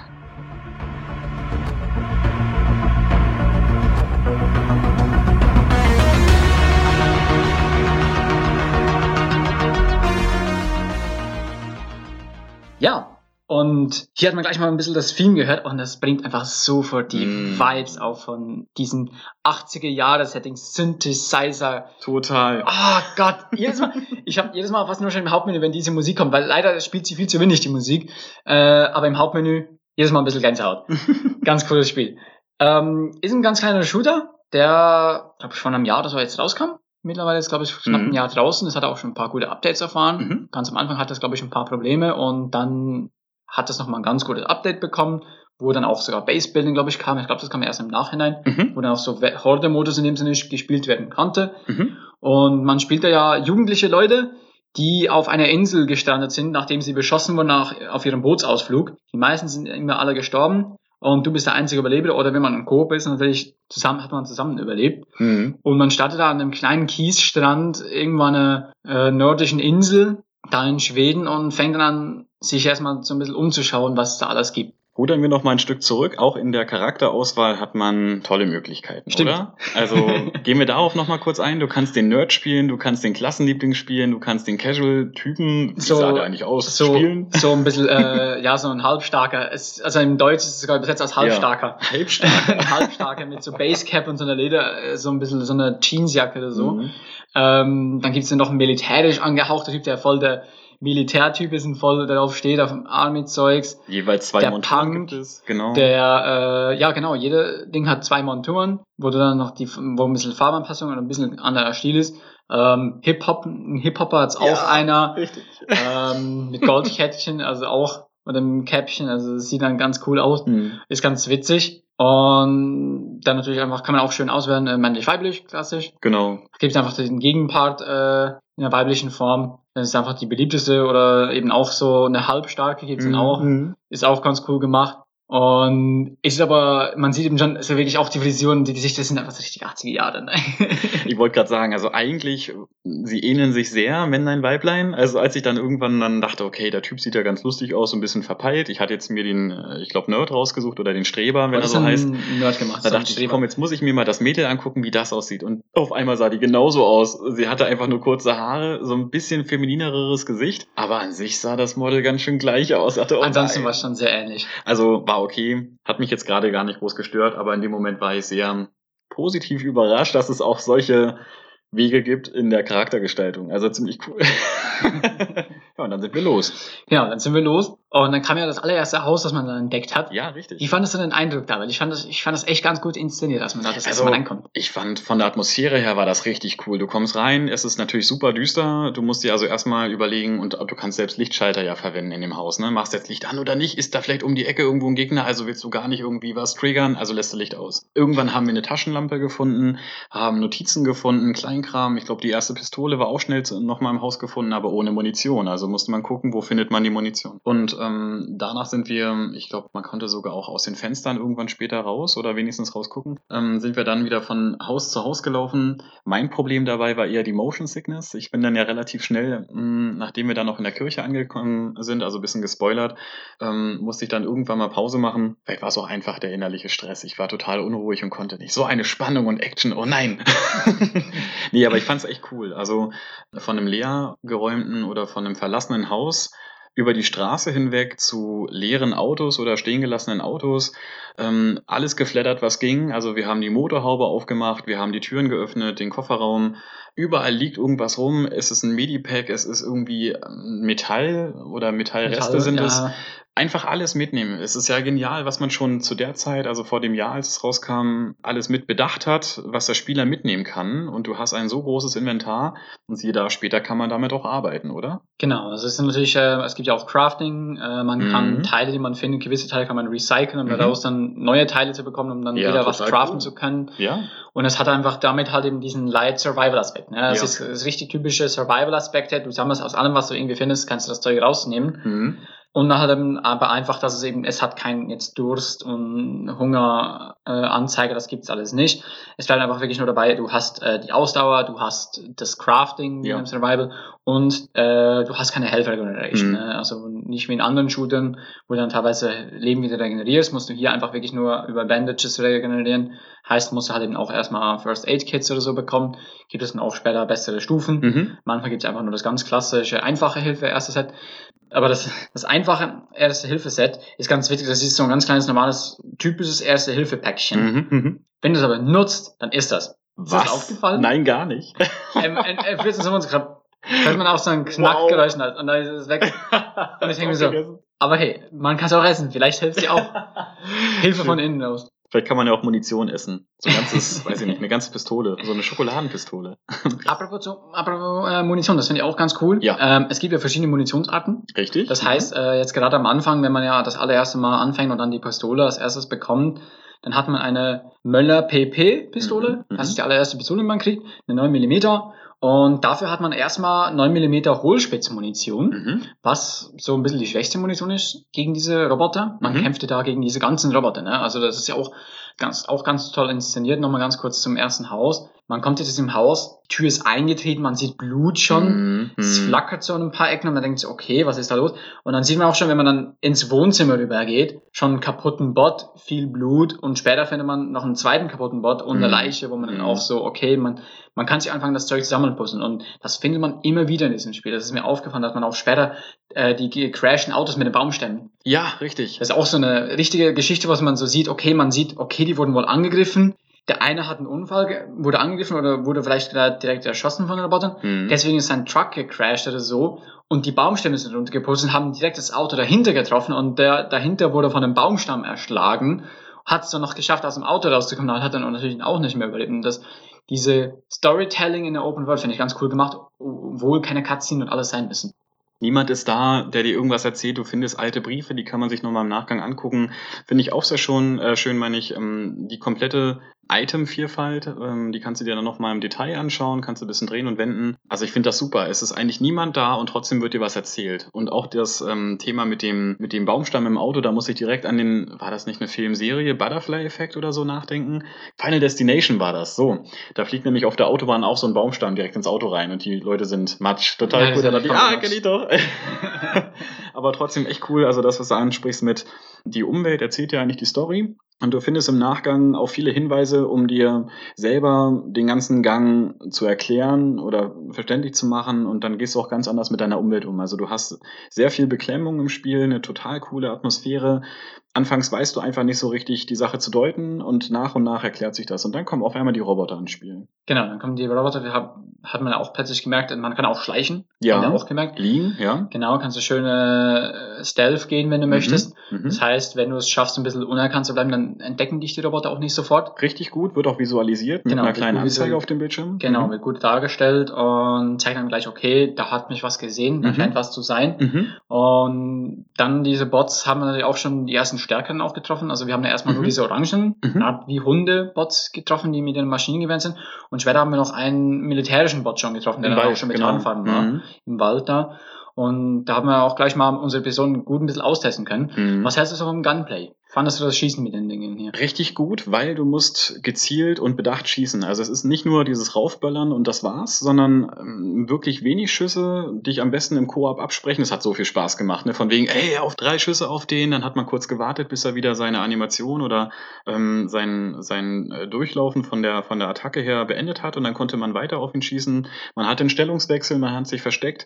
Ja, Und hier hat man gleich mal ein bisschen das Theme gehört und das bringt einfach sofort die Mm. Vibes auf von diesen 80er Jahre Settings, Synthesizer. Total. Ah Gott, jedes Mal, ich habe jedes Mal fast nur schon im Hauptmenü, wenn diese Musik kommt, weil leider spielt sie viel zu wenig, die Musik. Äh, aber im Hauptmenü jedes Mal ein bisschen Gänsehaut. *laughs* ganz cooles Spiel. Ähm, ist ein ganz kleiner Shooter, der, glaube ich, vor einem Jahr oder so jetzt rauskam. Mittlerweile ist, glaube ich, knapp Mhm. ein Jahr draußen. Es hat auch schon ein paar gute Updates erfahren. Mhm. Ganz am Anfang hat das, glaube ich, ein paar Probleme und dann hat das nochmal ein ganz gutes Update bekommen, wo dann auch sogar Base Building, glaube ich, kam. Ich glaube, das kam erst im Nachhinein, Mhm. wo dann auch so Horde-Modus in dem Sinne gespielt werden konnte. Mhm. Und man spielt da ja jugendliche Leute, die auf einer Insel gestrandet sind, nachdem sie beschossen wurden nach, auf ihrem Bootsausflug. Die meisten sind immer alle gestorben und du bist der einzige Überlebende oder wenn man im Coop ist, natürlich zusammen, hat man zusammen überlebt. Mhm. Und man startet da an einem kleinen Kiesstrand irgendwann einer äh, nördlichen Insel, da in Schweden und fängt dann an, sich erstmal so ein bisschen umzuschauen, was es da alles gibt. Rudern wir noch mal ein Stück zurück. Auch in der Charakterauswahl hat man tolle Möglichkeiten, Stimmt. oder? Also *laughs* gehen wir darauf noch mal kurz ein. Du kannst den Nerd spielen, du kannst den Klassenliebling spielen, du kannst den Casual-Typen, wie So- sah der eigentlich aus, So, spielen. *laughs* so ein bisschen, äh, ja, so ein Halbstarker. Es, also im Deutsch ist es sogar übersetzt als Halbstarker. *laughs* Halbstark. ein Halbstarker mit so Basecap und so einer Leder, äh, so ein bisschen so eine Jeansjacke oder so. Mhm. Ähm, dann gibt's dann noch einen militärisch angehauchter Typ, der voll der Militärtyp ist und voll darauf steht, auf dem Army-Zeugs. Jeweils zwei Der Monturen Punk, gibt es. Genau. Der, äh, ja genau, jeder Ding hat zwei Monturen, wo du dann noch die, wo ein bisschen Farbanpassung und ein bisschen anderer Stil ist. Ähm, Hip-Hop, ein Hip-Hopper hat's auch Ja. einer, Richtig. ähm, mit Goldkettchen, also auch, oder einem Käppchen, also das sieht dann ganz cool aus. Mhm. Ist ganz witzig. Und dann natürlich einfach kann man auch schön auswählen, äh, männlich-weiblich, klassisch. Genau. Gibt einfach den Gegenpart äh, in der weiblichen Form. Das ist einfach die beliebteste oder eben auch so eine halbstarke gibt's dann auch. Mhm. Ist auch ganz cool gemacht. Und ist aber, man sieht eben schon, ist ja wirklich auch die Vision, die Gesichter sind einfach so richtig 80er Jahre. Ne? *laughs* Ich wollte gerade sagen, also eigentlich, sie ähneln sich sehr, Männlein, Weiblein. Also als ich dann irgendwann dann dachte, okay, der Typ sieht ja ganz lustig aus, so ein bisschen verpeilt. Ich hatte jetzt mir den, äh, ich glaube, Nerd rausgesucht oder den Streber, wenn er Das so heißt. Nerd gemacht. Da so dachte ich, komm, jetzt muss ich mir mal das Mädel angucken, wie das aussieht. Und auf einmal sah die genauso aus. Sie hatte einfach nur kurze Haare, so ein bisschen feminineres Gesicht. Aber an sich sah das Model ganz schön gleich aus. Dachte, oh Ansonsten war es schon sehr ähnlich. Also war okay, hat mich jetzt gerade gar nicht groß gestört, aber in dem Moment war ich sehr positiv überrascht, dass es auch solche Wege gibt in der Charaktergestaltung. Also ziemlich cool. *laughs* ja, und dann sind wir los. Genau, dann sind wir los. Und dann kam ja das allererste Haus, das man dann entdeckt hat. Ja, richtig. Wie fandest du den Eindruck da? Weil ich fand das, ich fand das echt ganz gut inszeniert, dass man da das erste Also, Mal reinkommt. Ich fand von der Atmosphäre her war das richtig cool. Du kommst rein, es ist natürlich super düster. Du musst dir also erstmal überlegen und du kannst selbst Lichtschalter ja verwenden in dem Haus. Ne? Machst jetzt Licht an oder nicht? Ist da vielleicht um die Ecke irgendwo ein Gegner? Also willst du gar nicht irgendwie was triggern? Also lässt du Licht aus. Irgendwann haben wir eine Taschenlampe gefunden, haben Notizen gefunden, Kleinkram. Ich glaube, die erste Pistole war auch schnell nochmal im Haus gefunden, aber ohne Munition. Also musste man gucken, wo findet man die Munition. Und ähm, danach sind wir, ich glaube, man konnte sogar auch aus den Fenstern irgendwann später raus oder wenigstens rausgucken, ähm, sind wir dann wieder von Haus zu Haus gelaufen. Mein Problem dabei war eher die Motion Sickness. Ich bin dann ja relativ schnell, mh, nachdem wir dann noch in der Kirche angekommen sind, also ein bisschen gespoilert, ähm, musste ich dann irgendwann mal Pause machen. Vielleicht war es auch einfach der innerliche Stress. Ich war total unruhig und konnte nicht. So eine Spannung und Action, oh nein. *laughs* nee, aber ich fand es echt cool. Also von einem leer geräumten oder von einem verlassenen Haus über die Straße hinweg zu leeren Autos oder stehen gelassenen Autos. Ähm, alles geflattert, was ging. Also wir haben die Motorhaube aufgemacht, wir haben die Türen geöffnet, den Kofferraum. Überall liegt irgendwas rum. Es ist ein Medipack, es ist irgendwie ähm, Metall oder Metallreste Metall, sind ja. es. Einfach alles mitnehmen. Es ist ja genial, was man schon zu der Zeit, also vor dem Jahr, als es rauskam, alles mit bedacht hat, was der Spieler mitnehmen kann. Und du hast ein so großes Inventar und siehe da, später kann man damit auch arbeiten, oder? Genau, das ist natürlich, äh, es gibt ja auch Crafting, äh, man Mhm. kann Teile, die man findet, gewisse Teile kann man recyceln, um Mhm. daraus dann neue Teile zu bekommen, um dann Ja, wieder was craften cool. zu können. Ja. Und es hat einfach damit halt eben diesen Light Survival Aspekt. Ne? Das Ja. ist das richtig typische Survival Aspekt. Du sammelst aus allem, was du irgendwie findest, kannst du das Zeug rausnehmen. Mhm. Und dann halt eben aber einfach, dass es eben, es hat keinen jetzt Durst und Hunger äh, Anzeige, das gibt's alles nicht. Es bleibt einfach wirklich nur dabei, du hast äh, die Ausdauer, du hast das Crafting Ja. im Survival und äh, du hast keine Health Regeneration. Mhm. Ne? Also nicht wie in anderen Shootern, wo du dann teilweise Leben wieder regenerierst, musst du hier einfach wirklich nur über Bandages regenerieren. Heißt, musst du halt eben auch erstmal First Aid Kits oder so bekommen. Gibt es dann auch später bessere Stufen. Mhm. Am Anfang gibt es einfach nur das ganz klassische, einfache Hilfe, erste Set. Aber das, das einfache Erste-Hilfe-Set ist ganz wichtig. Das ist so ein ganz kleines, normales, typisches Erste-Hilfe-Päckchen. Mhm, mhm. Wenn du es aber nutzt, dann ist das. Ist Was? das aufgefallen? Nein, gar nicht. Ähm, äh, äh, Fritz und uns gerade, hört man auch so ein Knackgeräusch wow. und dann ist es weg. *laughs* Und ich denke mir so, aber hey, man kann es auch essen. Vielleicht hilft sie auch. *laughs* Hilfe von innen aus. Vielleicht kann man ja auch Munition essen. So ein ganzes, *laughs* weiß ich nicht, eine ganze Pistole. So eine Schokoladenpistole. *laughs* Apropos, so, apropos äh, Munition, das finde ich auch ganz cool. Ja. Ähm, es gibt ja verschiedene Munitionsarten. Richtig. Das heißt, äh, jetzt gerade am Anfang, wenn man ja das allererste Mal anfängt und dann die Pistole als erstes bekommt, dann hat man eine Möller PP-Pistole. Mhm, mhm. Das ist die allererste Pistole, die man kriegt. Eine 9 mm. Und dafür hat man erstmal 9 mm Hohlspitzmunition, Mhm. was so ein bisschen die schwächste Munition ist gegen diese Roboter. Man Mhm. kämpfte da gegen diese ganzen Roboter. Ne? Also das ist ja auch ganz, auch ganz toll inszeniert. Nochmal ganz kurz zum ersten Haus. Man kommt jetzt im Haus, Tür ist eingetreten, man sieht Blut schon. Mhm. Es flackert so in ein paar Ecken und man denkt so, okay, was ist da los? Und dann sieht man auch schon, wenn man dann ins Wohnzimmer rübergeht, schon einen kaputten Bot, viel Blut und später findet man noch einen zweiten kaputten Bot und eine Mhm. Leiche, wo man dann Mhm. auch so, okay, man, man kann sich anfangen, das Zeug zusammenpuzzeln und das findet man immer wieder in diesem Spiel. Das ist mir aufgefallen, dass man auch später äh, die crashen Autos mit den Baumstämmen. Ja, richtig. Das ist auch so eine richtige Geschichte, was man so sieht, okay, man sieht, okay, die wurden wohl angegriffen. Der eine hat einen Unfall, wurde angegriffen oder wurde vielleicht gerade direkt erschossen von den Robotern. Mhm. Deswegen ist sein Truck gecrashed oder so und die Baumstämme sind runtergepustet und haben direkt das Auto dahinter getroffen und der dahinter wurde von einem Baumstamm erschlagen, hat es dann noch geschafft, aus dem Auto rauszukommen, aber hat dann natürlich auch nicht mehr überlebt. Und das, diese Storytelling in der Open World finde ich ganz cool gemacht, obwohl keine Cutscene und alles sein müssen. Niemand ist da, der dir irgendwas erzählt. Du findest alte Briefe, die kann man sich nochmal im Nachgang angucken. Finde ich auch sehr schon äh, schön, meine ich. Ähm, die komplette Item-Vielfalt, ähm, die kannst du dir dann nochmal im Detail anschauen, kannst du ein bisschen drehen und wenden. Also ich finde das super. Es ist eigentlich niemand da und trotzdem wird dir was erzählt. Und auch das ähm, Thema mit dem, mit dem Baumstamm im Auto, da muss ich direkt an den, war das nicht eine Filmserie, Butterfly-Effekt oder so nachdenken? Final Destination war das, so. Da fliegt nämlich auf der Autobahn auch so ein Baumstamm direkt ins Auto rein und die Leute sind matsch. Total Ja, cool. die Da sind dachte ich, voll ah, matsch. kenn ich doch. *laughs* Aber trotzdem echt cool. Also das, was du ansprichst mit die Umwelt, erzählt ja eigentlich die Story. Und du findest im Nachgang auch viele Hinweise, um dir selber den ganzen Gang zu erklären oder verständlich zu machen. Und dann gehst du auch ganz anders mit deiner Umwelt um. Also du hast sehr viel Beklemmung im Spiel, eine total coole Atmosphäre. Anfangs weißt du einfach nicht so richtig, die Sache zu deuten und nach und nach erklärt sich das. Und dann kommen auf einmal die Roboter ins Spiel. Genau, dann kommen die Roboter, die hat, hat man auch plötzlich gemerkt, man kann auch schleichen. Ja. Haben wir auch gemerkt. Liegen, ja. Genau, kannst du schöne äh, Stealth gehen, wenn du möchtest. Mhm. Das heißt, wenn du es schaffst, ein bisschen unerkannt zu bleiben, dann entdecken dich die Roboter auch nicht sofort. Richtig gut, wird auch visualisiert mit Genau, einer kleinen Anzeige auf dem Bildschirm. Genau, Mhm. wird gut dargestellt und zeigt dann gleich, okay, da hat mich was gesehen, da Mhm. scheint was zu sein. Mhm. Und dann diese Bots haben natürlich auch schon die ersten Stärkeren auch getroffen. Also wir haben ja erstmal Mhm. nur diese Orangen, Mhm. Art wie Hunde-Bots getroffen, die mit den Maschinengewehren sind. Und später haben wir noch einen militärischen Bot schon getroffen, der Im auch schon mit genau. Tarnfarben war, Mhm. im Wald da. Und da haben wir auch gleich mal unsere Person gut ein bisschen austesten können. Mhm. Was hältst du so vom Gunplay? Fandest du das Schießen mit den Dingen hier? Richtig gut, weil du musst gezielt und bedacht schießen. Also es ist nicht nur dieses Raufböllern und das war's, sondern ähm, wirklich wenig Schüsse, dich am besten im Koop absprechen. Es hat so viel Spaß gemacht, ne? Von wegen, ey, auf drei Schüsse auf den, dann hat man kurz gewartet, bis er wieder seine Animation oder ähm, sein, sein äh, Durchlaufen von der, von der Attacke her beendet hat und dann konnte man weiter auf ihn schießen. Man hat den Stellungswechsel, man hat sich versteckt.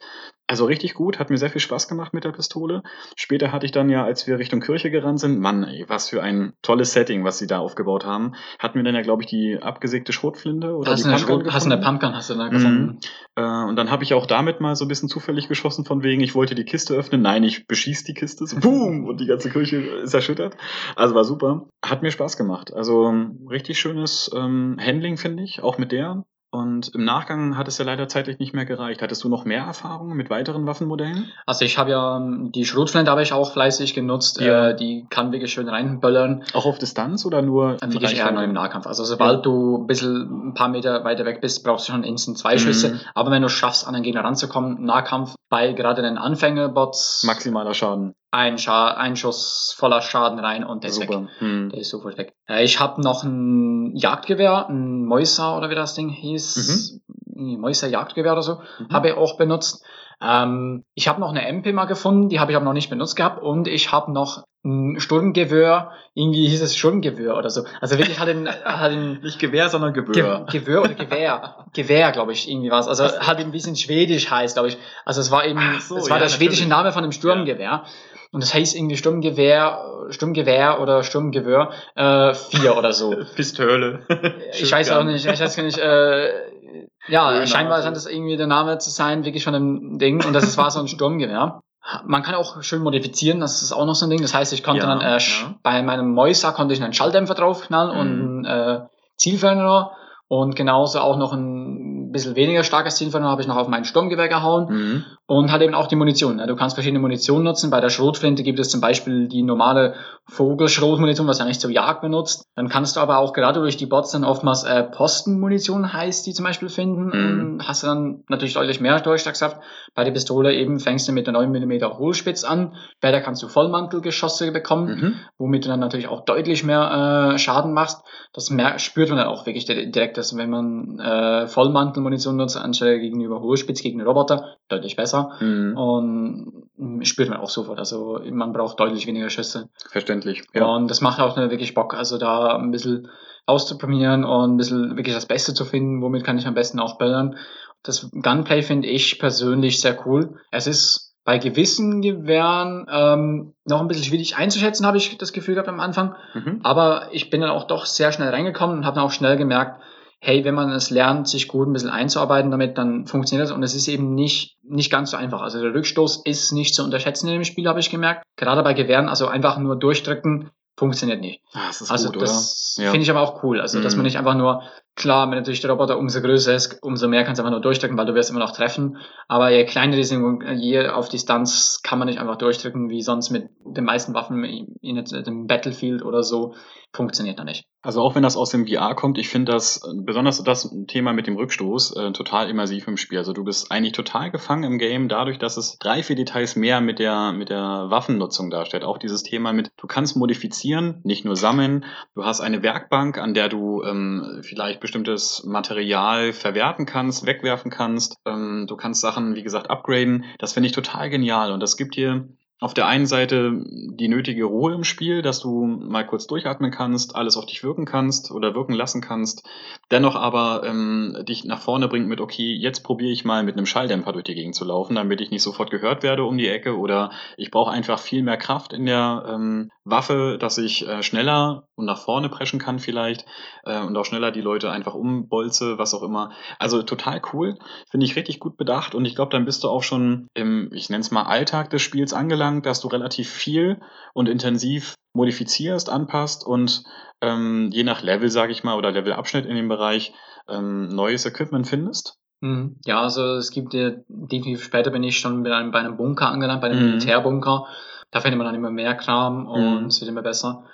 Also richtig gut, hat mir sehr viel Spaß gemacht mit der Pistole. Später hatte ich dann ja, als wir Richtung Kirche gerannt sind, Mann, ey, was für ein tolles Setting, was sie da aufgebaut haben. Hatten wir dann ja, glaube ich, die abgesägte Schrotflinte oder Hast die eine, Pumpgun hast du eine. Pumpgun hast du da gefunden? Äh, und dann habe ich auch damit mal so ein bisschen zufällig geschossen, von wegen, ich wollte die Kiste öffnen. Nein, ich beschieß die Kiste. So, boom! Und die ganze Kirche ist erschüttert. Also war super. Hat mir Spaß gemacht. Also richtig schönes ähm, Handling, finde ich, auch mit der. Und im Nachgang hat es ja leider zeitlich nicht mehr gereicht. Hattest du noch mehr Erfahrungen mit weiteren Waffenmodellen? Also ich habe ja ähm, die Schrotflinte habe ich auch fleißig genutzt. Ja. Äh, die kann wirklich schön reinböllern. Auch auf Distanz oder nur Dann wirklich eher nur im Nahkampf. Also sobald du ein bisschen ein paar Meter weiter weg bist, brauchst du schon instant zwei Mhm. Schüsse. Aber wenn du schaffst, an den Gegner ranzukommen, Nahkampf bei gerade den Anfängerbots, Maximaler Schaden. Ein, Scha ein Schuss voller Schaden rein und der ist weg. Super. Hm. Der ist sofort weg. Äh, ich habe noch ein Jagdgewehr, ein Moisa oder wie das Ding hieß. Nee, Moisa Jagdgewehr oder so, Mhm. habe ich auch benutzt. Ähm, ich habe noch eine MP mal gefunden, die habe ich aber noch nicht benutzt gehabt und ich habe noch ein Sturmgewehr, irgendwie hieß es Sturmgewehr oder so. Also wirklich hat den, *laughs* hat den Nicht Gewehr, sondern Ge Gewöhr. Gewehr oder Gewehr. Gewehr, glaube ich, irgendwie was. Also hat ein bisschen schwedisch heißt, glaube ich. Also es war eben, so, es war ja, der schwedische natürlich. Name von dem Sturmgewehr. Und das heißt irgendwie Sturmgewehr, Sturmgewehr oder Sturmgewehr äh, 4 oder so. *laughs* Pistole. ich weiß auch nicht, ich weiß gar nicht, äh, ja, Grünau, scheinbar scheint das irgendwie der Name zu sein, wirklich von dem Ding. Und das war so ein Sturmgewehr. Man kann auch schön modifizieren, das ist auch noch so ein Ding. Das heißt, ich konnte Ja, dann äh, ja. bei meinem Moisa konnte ich einen Schalldämpfer draufknallen Mhm. und einen äh, Zielfernrohr. Und genauso auch noch ein bisschen weniger starkes Zielfernrohr habe ich noch auf mein Sturmgewehr gehauen. Mhm. Und halt eben auch die Munition. ne? Du kannst verschiedene Munition nutzen. Bei der Schrotflinte gibt es zum Beispiel die normale Vogelschrotmunition, was ja nicht zur Jagd benutzt. Dann kannst du aber auch gerade durch die Bots dann oftmals äh, Postenmunition heißt die zum Beispiel finden. Mhm. Und hast du dann natürlich deutlich mehr Durchschlagskraft. Bei der Pistole eben fängst du mit der 9 mm Hohlspitz an. Bei der kannst du Vollmantelgeschosse bekommen Mhm. womit du dann natürlich auch deutlich mehr äh, Schaden machst. Das spürt man dann auch wirklich di- direkt, dass wenn man äh, Vollmantelmunition nutzt, anstelle gegenüber Hohlspitz gegen Roboter, deutlich besser. Mhm. Und mm, spürt man auch sofort. Also man braucht deutlich weniger Schüsse. Verständlich. Ja. Und das macht auch wirklich Bock, also da ein bisschen auszuprobieren und ein bisschen wirklich das Beste zu finden, womit kann ich am besten auch böllern. Das Gunplay finde ich persönlich sehr cool. Es ist bei gewissen Gewehren ähm, noch ein bisschen schwierig einzuschätzen, habe ich das Gefühl gehabt am Anfang. Mhm. Aber ich bin dann auch doch sehr schnell reingekommen und habe dann auch schnell gemerkt, hey, wenn man es lernt, sich gut ein bisschen einzuarbeiten damit, dann funktioniert das. Und es ist eben nicht, nicht ganz so einfach. Also der Rückstoß ist nicht zu unterschätzen in dem Spiel, habe ich gemerkt. Gerade bei Gewehren, also einfach nur durchdrücken, funktioniert nicht. Ah, das also gut, das? Ja. finde ich aber auch cool. Also dass Mhm. man nicht einfach nur, klar, wenn natürlich der Roboter umso größer ist, umso mehr kannst du einfach nur durchdrücken, weil du wirst immer noch treffen. Aber je kleiner die sind, je auf Distanz kann man nicht einfach durchdrücken, wie sonst mit den meisten Waffen in dem Battlefield oder so. Funktioniert da nicht. Also auch wenn das aus dem VR kommt, ich finde das, äh, besonders das Thema mit dem Rückstoß, äh, total immersiv im Spiel. Also du bist eigentlich total gefangen im Game, dadurch, dass es drei, vier Details mehr mit der, mit der Waffennutzung darstellt. Auch dieses Thema mit, du kannst modifizieren, nicht nur sammeln. Du hast eine Werkbank, an der du ähm, vielleicht bestimmtes Material verwerten kannst, wegwerfen kannst. Ähm, du kannst Sachen, wie gesagt, upgraden. Das finde ich total genial und das gibt dir auf der einen Seite die nötige Ruhe im Spiel, dass du mal kurz durchatmen kannst, alles auf dich wirken kannst oder wirken lassen kannst, dennoch aber ähm, dich nach vorne bringt mit, okay, jetzt probiere ich mal mit einem Schalldämpfer durch die Gegend zu laufen, damit ich nicht sofort gehört werde um die Ecke oder ich brauche einfach viel mehr Kraft in der ähm, Waffe, dass ich äh, schneller und nach vorne preschen kann vielleicht äh, und auch schneller die Leute einfach umbolze, was auch immer. Also total cool, finde ich richtig gut bedacht und ich glaube, dann bist du auch schon im, ich nenne es mal Alltag des Spiels angelangt, dass du relativ viel und intensiv modifizierst, anpasst und ähm, je nach Level, sage ich mal, oder Levelabschnitt in dem Bereich ähm, neues Equipment findest. Mhm. Ja, also es gibt ja definitiv später bin ich schon bei einem, bei einem Bunker angelangt, bei einem Mhm. Militärbunker. Da findet man dann immer mehr Kram und Mhm. es wird immer besser.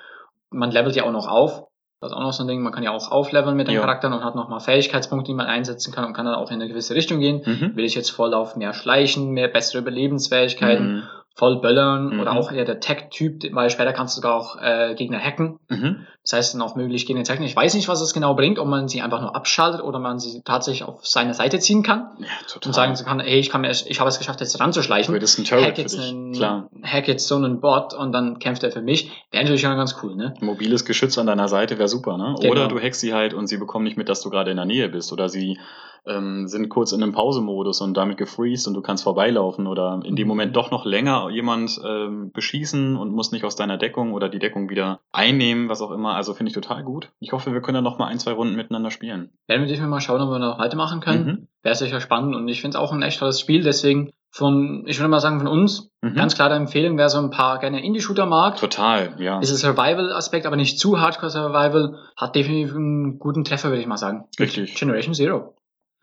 Man levelt ja auch noch auf. Das ist auch noch so ein Ding. Man kann ja auch aufleveln mit den Ja. Charakteren und hat nochmal Fähigkeitspunkte, die man einsetzen kann und kann dann auch in eine gewisse Richtung gehen. Mhm. Will ich jetzt voll auf mehr Schleichen, mehr bessere Überlebensfähigkeiten, Mhm. Voll böllern Mhm. oder auch eher der Tech-Typ, weil später kannst du sogar auch äh, Gegner hacken. Mhm. Das heißt dann auch möglich Gegner zu hacken. Ich weiß nicht, was es genau bringt, ob man sie einfach nur abschaltet oder man sie tatsächlich auf seine Seite ziehen kann Ja, total. und sagen zu kann, hey, ich kann mir, ich habe es geschafft, jetzt ranzuschleichen. hättest ein Turret Hack für jetzt, einen, Klar. hack jetzt so einen Bot und dann kämpft er für mich. Wäre natürlich schon ganz cool, ne? Mobiles Geschütz an deiner Seite wäre super, ne? Genau. Oder du hackst sie halt und sie bekommen nicht mit, dass du gerade in der Nähe bist. Oder sie ähm, sind kurz in einem Pausemodus und damit gefreezed und du kannst vorbeilaufen oder in dem Mhm. Moment doch noch länger jemand ähm, beschießen und musst nicht aus deiner Deckung oder die Deckung wieder einnehmen, was auch immer. Also finde ich total gut. Ich hoffe, wir können dann noch mal ein, zwei Runden miteinander spielen. Werden wir definitiv mal schauen, ob wir noch weitermachen können. Mhm. Wäre sicher spannend und ich finde es auch ein echt tolles Spiel, deswegen von, ich würde mal sagen, von uns, Mhm. ganz klare Empfehlung, wer so ein paar gerne Indie-Shooter mag, Total, ja. Ist ein Survival-Aspekt, aber nicht zu Hardcore-Survival. Hat definitiv einen guten Treffer, würde ich mal sagen. Richtig. Generation Zero.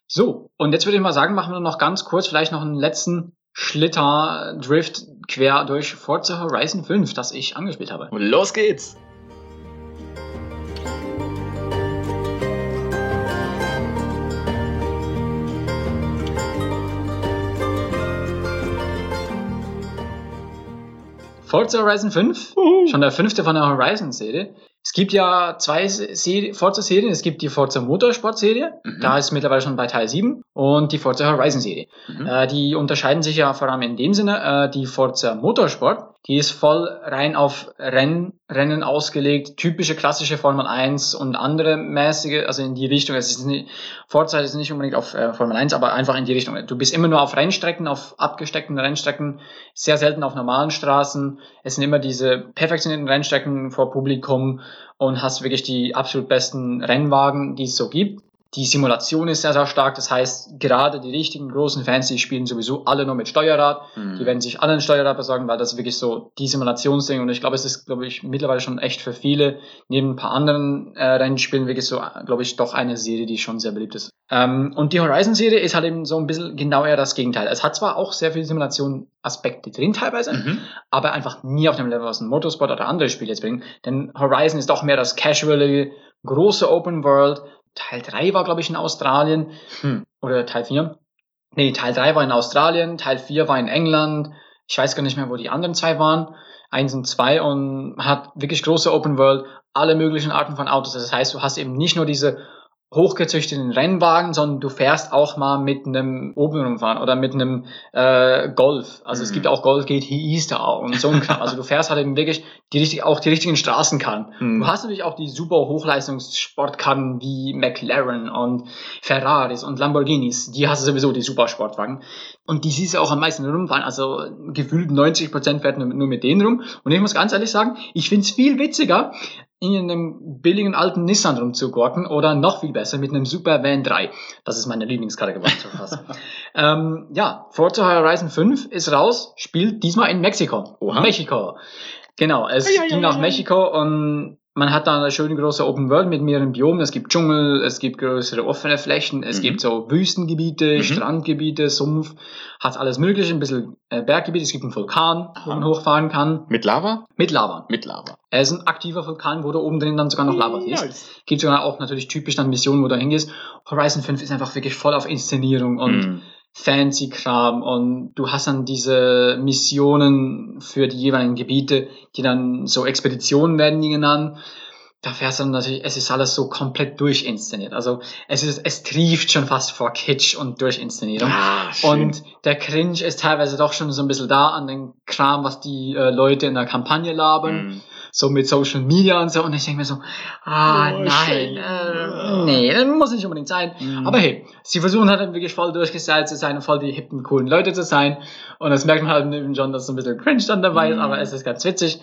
So, und jetzt würde ich mal sagen, machen wir noch ganz kurz vielleicht noch einen letzten Schlitter-Drift quer durch Forza Horizon 5, das ich angespielt habe. Und los geht's! Forza Horizon 5, schon der fünfte von der Horizon-Serie. Es gibt ja zwei Forza-Serien. Es gibt die Forza Motorsport-Serie, mhm. da ist mittlerweile schon bei Teil 7, und die Forza Horizon-Serie. Mhm. Äh, die unterscheiden sich ja vor allem in dem Sinne, äh, die Forza Motorsport die ist voll rein auf Renn, Rennen ausgelegt, typische klassische Formel 1 und andere mäßige, also in die Richtung. Es ist nicht, Vorzeit ist nicht unbedingt auf äh, Formel 1, aber einfach in die Richtung. Du bist immer nur auf Rennstrecken, auf abgesteckten Rennstrecken, sehr selten auf normalen Straßen. Es sind immer diese perfektionierten Rennstrecken vor Publikum und hast wirklich die absolut besten Rennwagen, die es so gibt. Die Simulation ist sehr, sehr stark. Das heißt, gerade die richtigen großen Fans, die spielen sowieso alle nur mit Steuerrad. Mhm. Die werden sich alle ein Steuerrad besorgen, weil das wirklich so die Simulationsding. Und ich glaube, es ist, glaube ich, mittlerweile schon echt für viele, neben ein paar anderen äh, Rennspielen, wirklich so, glaube ich, doch eine Serie, die schon sehr beliebt ist. Ähm, und die Horizon-Serie ist halt eben so ein bisschen genau eher das Gegenteil. Es hat zwar auch sehr viele Simulation-Aspekte drin teilweise, mhm. aber einfach nie auf dem Level, was ein Motorsport oder andere Spiele jetzt bringen. Denn Horizon ist doch mehr das casual, große Open World, Teil 3 war, glaube ich, in Australien. Hm. Oder Teil 4. Nee, Teil 3 war in Australien, Teil 4 war in England. Ich weiß gar nicht mehr, wo die anderen zwei waren. Eins und zwei und hat wirklich große Open World, alle möglichen Arten von Autos. Das heißt, du hast eben nicht nur diese hochgezüchteten Rennwagen, sondern du fährst auch mal mit einem Obenrumfahren oder mit einem äh, Golf. Also mhm. es gibt auch Golf GTIs da auch und so ein Kram. Also du fährst halt eben wirklich die richtig, auch die richtigen Straßenkarren. Mhm. Du hast natürlich auch die super Hochleistungssportkarren wie McLaren und Ferraris und Lamborghinis. Die hast du sowieso, die super Sportwagen. Und die siehst du auch am meisten rumfahren. Also gefühlt 90 Prozent fährt nur, mit denen rum. Und ich muss ganz ehrlich sagen, ich find's viel witziger, in einem billigen alten Nissan rumzugurken oder noch viel besser mit einem Super Van 3. Das ist meine Lieblingskarre geworden. *laughs* ähm, ja, Forza Horizon 5 ist raus, spielt diesmal in Mexiko. Oha. Mexiko. Genau, es ja, ja, ging ja, nach Mexiko und man hat da eine schöne große Open World mit mehreren Biomen. Es gibt Dschungel, es gibt größere offene Flächen, es mhm. gibt so Wüstengebiete, mhm. Strandgebiete, Sumpf, hat alles mögliche, ein bisschen äh, Berggebiet. Es gibt einen Vulkan, Aha. wo man hochfahren kann. Mit Lava? Mit Lava. Mit Lava. Er ist ein aktiver Vulkan, wo da oben drin dann sogar noch Lava ist. Nice. Gibt sogar auch natürlich typisch dann Missionen, wo du hingehst. Horizon 5 ist einfach wirklich voll auf Inszenierung und mhm. Fancy Kram und du hast dann diese Missionen für die jeweiligen Gebiete, die dann so Expeditionen werden die genannt. Da fährst du dann natürlich, es ist alles so komplett durchinszeniert. Also es ist, es trieft schon fast vor Kitsch und Durchinszenierung. Ah, und der Cringe ist teilweise doch schon so ein bisschen da an den Kram, was die äh, Leute in der Kampagne labern. Mm so mit Social Media und so. Und ich denke mir so, ah, oh, nein, äh, nee, das muss nicht unbedingt sein. Mhm. Aber hey, sie versuchen halt wirklich voll durchgestylt zu sein und voll die hippen, coolen Leute zu sein. Und das merkt man halt eben schon, dass so ein bisschen Cringe dann dabei ist, mhm. aber es ist ganz witzig.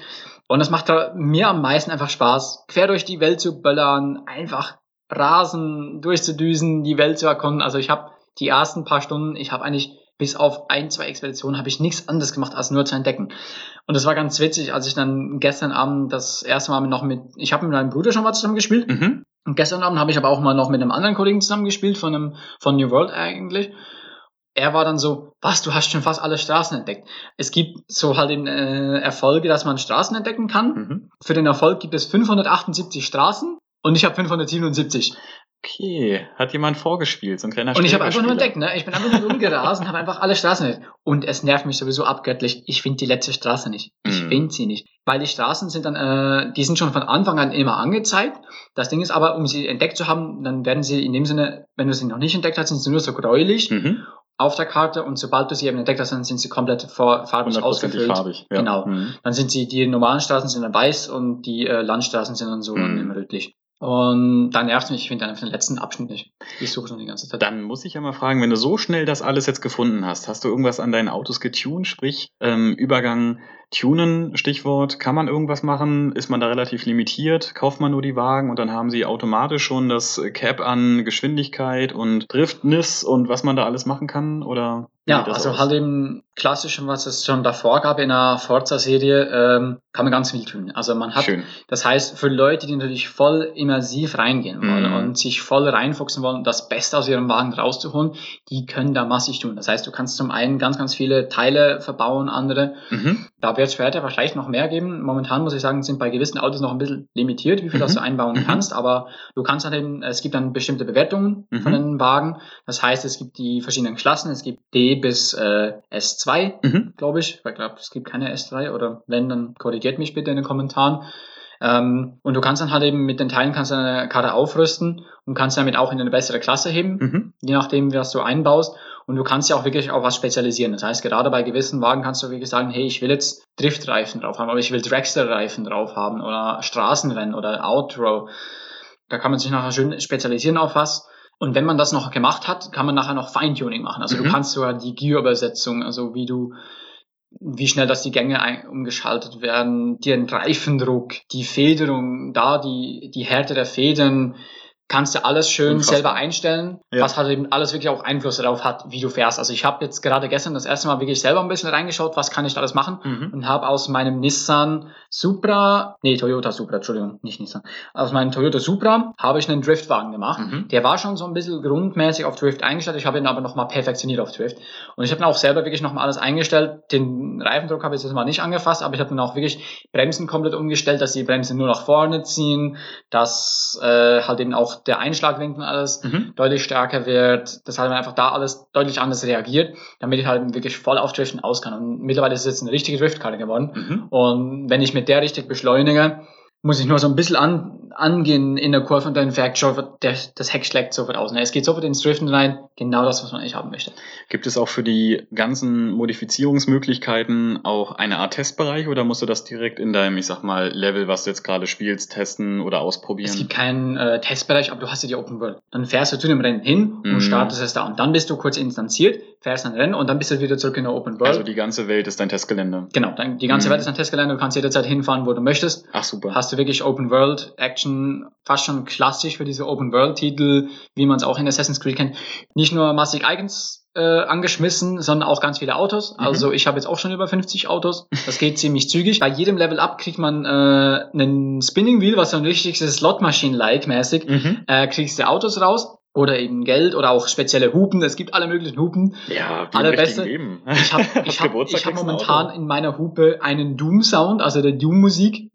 Und es macht mir am meisten einfach Spaß, quer durch die Welt zu böllern, einfach rasen, durchzudüsen, die Welt zu erkunden. Also ich habe die ersten paar Stunden, ich habe eigentlich bis auf ein, zwei Expeditionen habe ich nichts anderes gemacht, als nur zu entdecken. Und das war ganz witzig, als ich dann gestern Abend das erste Mal noch mit, ich habe mit meinem Bruder schon mal zusammen gespielt. Mhm. Und gestern Abend habe ich aber auch mal noch mit einem anderen Kollegen zusammen gespielt, von einem, von New World eigentlich. Er war dann so, was, du hast schon fast alle Straßen entdeckt. Es gibt so halt in, äh, Erfolge, dass man Straßen entdecken kann. Mhm. Für den Erfolg gibt es 578 Straßen und ich habe 577. Okay, hat jemand vorgespielt, so ein kleiner Und ich habe einfach nur entdeckt, ne? Ich bin einfach nur rumgerast und habe einfach alle Straßen entdeckt. Und es nervt mich sowieso abgöttlich. Ich finde die letzte Straße nicht. Ich mm. finde sie nicht. Weil die Straßen sind dann, äh, die sind schon von Anfang an immer angezeigt. Das Ding ist aber, um sie entdeckt zu haben, dann werden sie in dem Sinne, wenn du sie noch nicht entdeckt hast, sind sie nur so gräulich. Mhm auf der Karte und sobald du sie eben entdeckt hast, dann sind sie komplett farbig ausgefüllt. Farbig, ja. Genau. Mhm. Dann sind sie, die normalen Straßen sind dann weiß und die äh, Landstraßen sind dann so mhm. rötlich. Und dann nervt mich, ich finde einfach den letzten Abschnitt nicht. Ich suche schon die ganze Zeit. Dann muss ich ja mal fragen, wenn du so schnell das alles jetzt gefunden hast, hast du irgendwas an deinen Autos getuned? Sprich, ähm, Übergang Tunen, Stichwort, kann man irgendwas machen? Ist man da relativ limitiert? Kauft man nur die Wagen und dann haben sie automatisch schon das Cap an Geschwindigkeit und Driftness und was man da alles machen kann? Oder ja, also aus? halt im Klassischen, was es schon davor gab in der Forza-Serie, ähm, kann man ganz viel tun. Also man hat, Schön. das heißt, für Leute, die natürlich voll immersiv reingehen wollen mm. und sich voll reinfuchsen wollen, das Beste aus ihrem Wagen rauszuholen, die können da massig tun. Das heißt, du kannst zum einen ganz, ganz viele Teile verbauen, andere. Mhm. Da wird es später wahrscheinlich noch mehr geben. Momentan muss ich sagen, sind bei gewissen Autos noch ein bisschen limitiert, wie viel mhm. das du einbauen mhm. kannst, aber du kannst dann eben, es gibt dann bestimmte Bewertungen mhm. von den Wagen. Das heißt, es gibt die verschiedenen Klassen, es gibt D bis äh, S2, mhm. glaube ich. Ich glaube, es gibt keine S3 oder wenn, dann korrigiert mich bitte in den Kommentaren. Ähm, und du kannst dann halt eben mit den Teilen kannst du deine Karre aufrüsten und kannst damit auch in eine bessere Klasse heben, Mhm. je nachdem, was du einbaust. Und du kannst ja auch wirklich auf was spezialisieren. Das heißt, gerade bei gewissen Wagen kannst du wirklich sagen, hey, ich will jetzt Driftreifen drauf haben, aber ich will Dragster-Reifen drauf haben oder Straßenrennen oder Outrow. Da kann man sich nachher schön spezialisieren auf was. Und wenn man das noch gemacht hat, kann man nachher noch Feintuning machen. Also Mhm. du kannst sogar die Gearübersetzung, also wie du, wie schnell dass die Gänge umgeschaltet werden, den Reifendruck, die Federung, da die, die Härte der Federn, kannst du alles schön Unfassbar. selber einstellen, Ja. was halt eben alles wirklich auch Einfluss darauf hat, wie du fährst. Also ich habe jetzt gerade gestern das erste Mal wirklich selber ein bisschen reingeschaut, was kann ich da alles machen Mhm. und habe aus meinem Nissan Supra, nee, Toyota Supra, Entschuldigung, nicht Nissan, aus meinem Toyota Supra habe ich einen Driftwagen gemacht. Mhm. Der war schon so ein bisschen grundmäßig auf Drift eingestellt, ich habe ihn aber nochmal perfektioniert auf Drift. Und ich habe dann auch selber wirklich nochmal alles eingestellt. Den Reifendruck habe ich jetzt mal nicht angefasst, aber ich habe dann auch wirklich Bremsen komplett umgestellt, dass die Bremsen nur nach vorne ziehen, dass äh, halt eben auch der Einschlagwinkel alles Mhm. deutlich stärker wird, dass halt einfach da alles deutlich anders reagiert, damit ich halt wirklich voll auf Driften aus kann. Und mittlerweile ist es jetzt eine richtige Driftkarte geworden. Mhm. Und wenn ich mit der richtig beschleunige, muss ich nur so ein bisschen an, angehen in der Kurve und dann fährt schon der, das Heck schlägt sofort aus. Ne? Es geht sofort ins Driften rein, genau das, was man eigentlich haben möchte. Gibt es auch für die ganzen Modifizierungsmöglichkeiten auch eine Art Testbereich oder musst du das direkt in deinem, ich sag mal, Level, was du jetzt gerade spielst, testen oder ausprobieren? Es gibt keinen äh, Testbereich, aber du hast ja die Open World. Dann fährst du zu dem Rennen hin Mhm. und startest es da. Und dann bist du kurz instanziert, fährst ein Rennen und dann bist du wieder zurück in der Open World. also die ganze Welt ist dein Testgelände. genau, dann die ganze Mhm. Welt ist ein Testgelände, du kannst jederzeit hinfahren, wo du möchtest. Ach super. Hast du wirklich Open World Action, fast schon klassisch für diese Open World Titel, wie man es auch in Assassin's Creed kennt. Nicht nur massig Icons äh, angeschmissen, sondern auch ganz viele Autos. Mhm. Also ich habe jetzt auch schon über 50 Autos. Das geht *laughs* ziemlich zügig. Bei jedem Level Up kriegt man äh, einen Spinning Wheel, was so ein richtiges Slot-Maschinen-like mäßig. Mhm. Äh, kriegst du Autos raus oder eben Geld oder auch spezielle Hupen. Es gibt alle möglichen Hupen. Ja, Allerbeste- richtigen Leben. Ich habe ich hab, *laughs* ich hab momentan in meiner Hupe einen Doom-Sound, also der Doom-Musik. Du Musik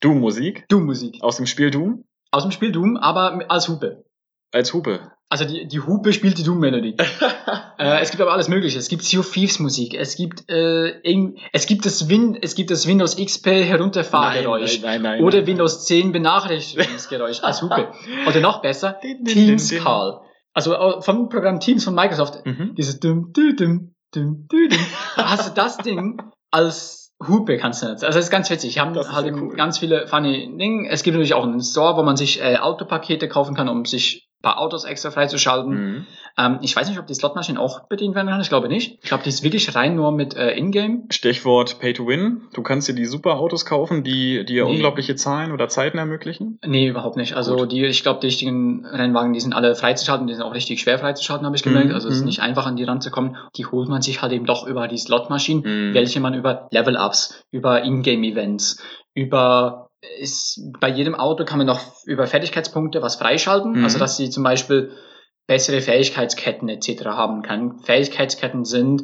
Doom-Musik. aus dem Spiel Doom Aus dem Spiel Doom, aber als Hupe. als Hupe. Also die, die Hupe spielt die Doom-Melodie. *laughs* äh, es gibt aber alles Mögliche. Es gibt Sea of Thieves Musik. Es gibt äh, es gibt das Win, es gibt das Windows XP Herunterfahrgeräusch. nein, nein, Oder nein. Windows 10 Benachrichtigungsgeräusch als *laughs* Hupe. Oder noch besser, Teams. Call. Also äh, vom Programm Teams von Microsoft. Mhm. Dieses dum, dum, dum, dum, dum. *laughs* Hast du das Ding als Hupe kannst du jetzt. Also das ist ganz witzig. Ich habe halt cool. ganz viele funny Dinge. Es gibt natürlich auch einen Store, wo man sich äh, Autopakete kaufen kann, um sich ein paar Autos extra freizuschalten. Mhm. Ähm, ich weiß nicht, ob die Slotmaschine auch bedient werden kann. Ich glaube nicht. Ich glaube, die ist wirklich rein nur mit äh, Ingame. Stichwort Pay to Win. Du kannst dir die super Autos kaufen, die dir Nee. unglaubliche Zahlen oder Zeiten ermöglichen. Nee, überhaupt nicht. Also Gut. die, ich glaube, die richtigen Rennwagen, die sind alle freizuschalten, die sind auch richtig schwer freizuschalten, habe ich gemerkt. Mhm, Also es ist mhm. nicht einfach an die ranzukommen. Die holt man sich halt eben doch über die Slotmaschinen, Mhm. welche man über Level-Ups, über Ingame-Events, über ist, bei jedem Auto kann man noch über Fertigkeitspunkte was freischalten, Mhm. also dass sie zum Beispiel bessere Fähigkeitsketten etc. haben kann. Fähigkeitsketten sind,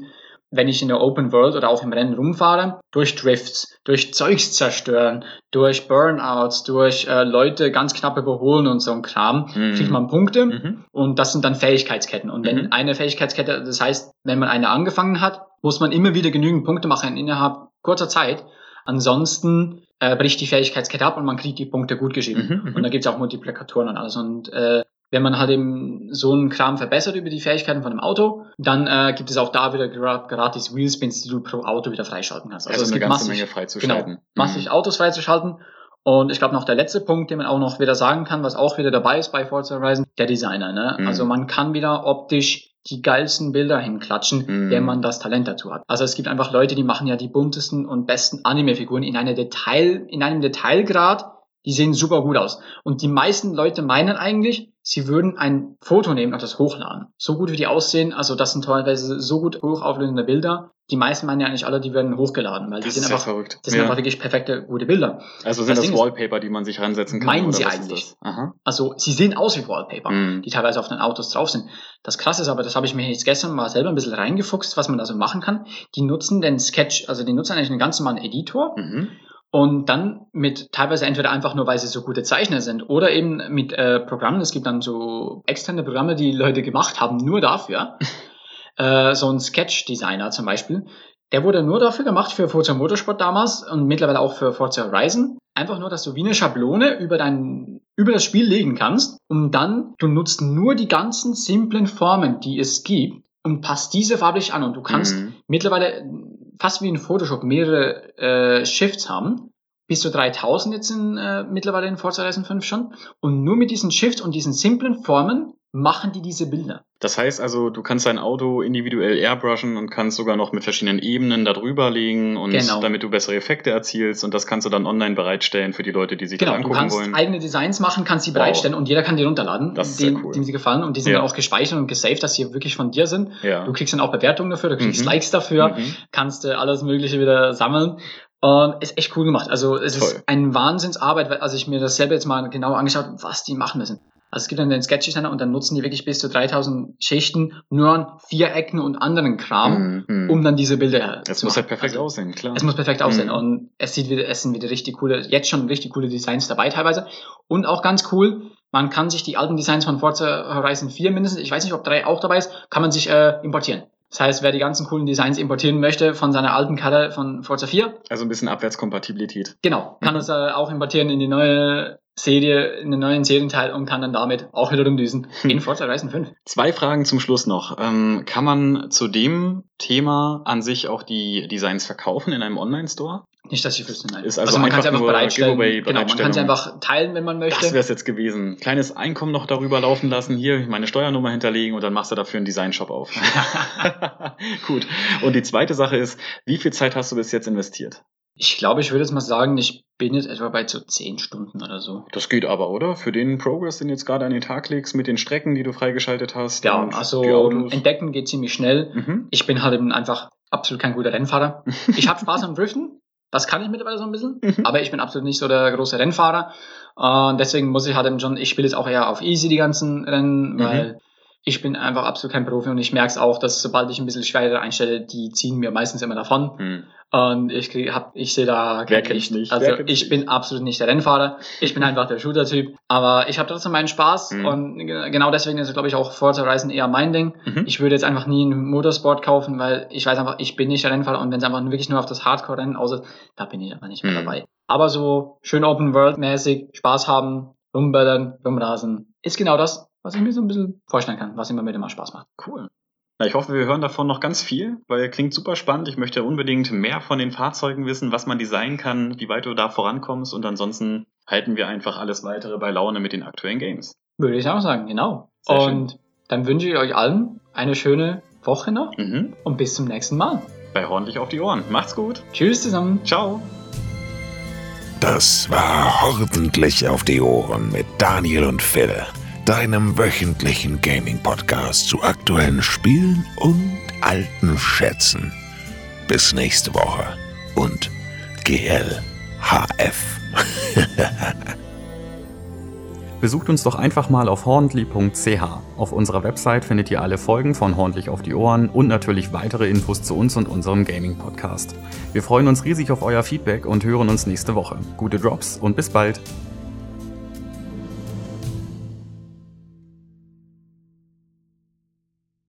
wenn ich in der Open World oder auch im Rennen rumfahre, durch Drifts, durch Zeugs zerstören, durch Burnouts, durch äh, Leute ganz knapp überholen und so ein Kram, Mhm. kriegt man Punkte Mhm. und das sind dann Fähigkeitsketten. Und wenn Mhm. eine Fähigkeitskette, das heißt, wenn man eine angefangen hat, muss man immer wieder genügend Punkte machen innerhalb kurzer Zeit. Ansonsten äh, bricht die Fähigkeitskette ab und man kriegt die Punkte gut geschrieben. Mhm, mhm. Und da gibt es auch Multiplikatoren und alles. Und äh, wenn man halt eben so einen Kram verbessert über die Fähigkeiten von dem Auto, dann äh, gibt es auch da wieder gra- gratis Wheelspins, die du pro Auto wieder freischalten kannst. Also, es eine gibt ganze massig- Menge freizuschalten. Genau, massig Autos freizuschalten. Und ich glaube noch der letzte Punkt, den man auch noch wieder sagen kann, was auch wieder dabei ist bei Forza Horizon, der Designer. Ne? Mhm. Also man kann wieder optisch die geilsten Bilder hinklatschen, Mhm. wenn man das Talent dazu hat. Also es gibt einfach Leute, die machen ja die buntesten und besten Anime-Figuren in einer Detail, in einem Detailgrad, die sehen super gut aus. Und die meisten Leute meinen eigentlich, sie würden ein Foto nehmen und das hochladen. So gut wie die aussehen, also das sind teilweise so gut hochauflösende Bilder. Die meisten meinen ja eigentlich alle, die werden hochgeladen, weil Das die sind einfach, verrückt. das sind Ja. einfach wirklich perfekte, gute Bilder. Also sind das das, Ding ist- Wallpaper, die man sich ransetzen kann? Meinen sie eigentlich. Also sie sehen aus wie Wallpaper, Mhm. die teilweise auf den Autos drauf sind. Das Krasse ist aber, das habe ich mir jetzt gestern mal selber ein bisschen reingefuchst, was man da so machen kann. Die nutzen den Sketch, also die nutzen eigentlich einen ganz normalen Editor Mhm. Und dann mit teilweise entweder einfach nur, weil sie so gute Zeichner sind oder eben mit äh, Programmen. Es gibt dann so externe Programme, die Leute gemacht haben, nur dafür. *laughs* äh, so ein Sketch-Designer zum Beispiel. Der wurde nur dafür gemacht für Forza Motorsport damals und mittlerweile auch für Forza Horizon. einfach nur, dass du wie eine Schablone über dein, über das Spiel legen kannst und dann, du nutzt nur die ganzen simplen Formen, die es gibt und passt diese farblich an und du kannst Mhm. mittlerweile fast wie in Photoshop mehrere äh, Shifts haben. Bis zu 3000 jetzt in, äh, mittlerweile in Forza Horizon 5 schon. Und nur mit diesen Shifts und diesen simplen Formen machen die diese Bilder. Das heißt also, du kannst dein Auto individuell airbrushen und kannst sogar noch mit verschiedenen Ebenen da drüber legen und Genau. damit du bessere Effekte erzielst und das kannst du dann online bereitstellen für die Leute, die sich Genau, das du angucken kannst wollen. eigene Designs machen, kannst die Wow. bereitstellen und jeder kann die runterladen, Das sehr cool. dem sie gefallen und die sind Ja. dann auch gespeichert und gesaved, dass sie wirklich von dir sind. Ja. Du kriegst dann auch Bewertungen dafür, du kriegst Mhm. Likes dafür, Mhm. kannst äh, alles Mögliche wieder sammeln. Und ist echt cool gemacht. Also es Toll. ist ein Wahnsinnsarbeit, weil- als ich mir das selber jetzt mal genauer angeschaut habe, was die machen müssen. Also es gibt dann den Sketch-Designer und dann nutzen die wirklich bis zu 3000 Schichten nur an Vierecken und anderen Kram, Mhm. um dann diese Bilder Es zu muss machen. halt perfekt Also, aussehen, klar. es muss perfekt aussehen Mhm. und es sieht wieder, es sind wieder richtig coole, jetzt schon richtig coole Designs dabei teilweise. Und auch ganz cool, man kann sich die alten Designs von Forza Horizon 4 mindestens, ich weiß nicht, ob 3 auch dabei ist, kann man sich äh, importieren. Das heißt, wer die ganzen coolen Designs importieren möchte von seiner alten Karre von Forza 4, also ein bisschen Abwärtskompatibilität. genau, kann Mhm. es äh, auch importieren in die neue Serie, in den neuen Serienteil und kann dann damit auch wieder rumdüsen Hm. in Forza Horizon 5. Zwei Fragen zum Schluss noch. Ähm, kann man zu dem Thema an sich auch die Designs verkaufen in einem Online-Store? Nicht, dass ich wüsste, nein. Ist also man kann sie einfach bereitstellen. Genau, man kann Bereitstellung. einfach teilen, wenn man möchte. Das wäre es jetzt gewesen. Kleines Einkommen noch darüber laufen lassen, hier meine Steuernummer hinterlegen und dann machst du dafür einen Designshop auf. *laughs* Gut. Und die zweite Sache ist, wie viel Zeit hast du bis jetzt investiert? Ich glaube, ich würde jetzt mal sagen, ich bin jetzt etwa bei so 10 Stunden oder so. Das geht aber, oder? Für den Progress, den du jetzt gerade an den Tag legst, mit den Strecken, die du freigeschaltet hast. Ja, und also entdecken geht ziemlich schnell. Mhm. Ich bin halt eben einfach absolut kein guter Rennfahrer. Ich habe Spaß am Driften, das kann ich mittlerweile so ein bisschen, Mhm. aber ich bin absolut nicht so der große Rennfahrer. Und deswegen muss ich halt eben schon, ich spiele jetzt auch eher auf easy die ganzen Rennen, Mhm. weil ich bin einfach absolut kein Profi und ich merke es auch, dass sobald ich ein bisschen schwerer einstelle, die ziehen mir meistens immer davon. Hm. Und ich krieg, hab, ich sehe da kein Licht. nicht? Also ich bin absolut nicht der Rennfahrer. Ich bin einfach der Shooter-Typ. Aber ich habe trotzdem meinen Spaß Mhm. und ge- genau deswegen ist, glaube ich, auch Forza Horizon eher mein Ding. Mhm. Ich würde jetzt einfach nie einen Motorsport kaufen, weil ich weiß einfach, ich bin nicht der Rennfahrer und wenn es einfach wirklich nur auf das Hardcore-Rennen aussieht, da bin ich einfach nicht mehr Mhm. dabei. Aber so schön Open-World-mäßig, Spaß haben, rumböllern, rumrasen, ist genau das, was ich mir so ein bisschen vorstellen kann, was immer mit immer Spaß macht. Cool. Na, ich hoffe, wir hören davon noch ganz viel, weil klingt super spannend. Ich möchte unbedingt mehr von den Fahrzeugen wissen, was man designen kann, wie weit du da vorankommst und ansonsten halten wir einfach alles weitere bei Laune mit den aktuellen Games. Würde ich auch sagen, genau. Sehr und dann wünsche ich euch allen eine schöne Woche noch Mhm. und bis zum nächsten Mal. Bei Hornlich auf die Ohren. Macht's gut. Tschüss zusammen. Ciao. Das war Ordentlich auf die Ohren mit Daniel und Phil, deinem wöchentlichen Gaming-Podcast zu aktuellen Spielen und alten Schätzen. Bis nächste Woche und GLHF. *laughs* Besucht uns doch einfach mal auf horndly.ch. Auf unserer Website findet ihr alle Folgen von Horndlich auf die Ohren und natürlich weitere Infos zu uns und unserem Gaming-Podcast. Wir freuen uns riesig auf euer Feedback und hören uns nächste Woche. Gute Drops und bis bald!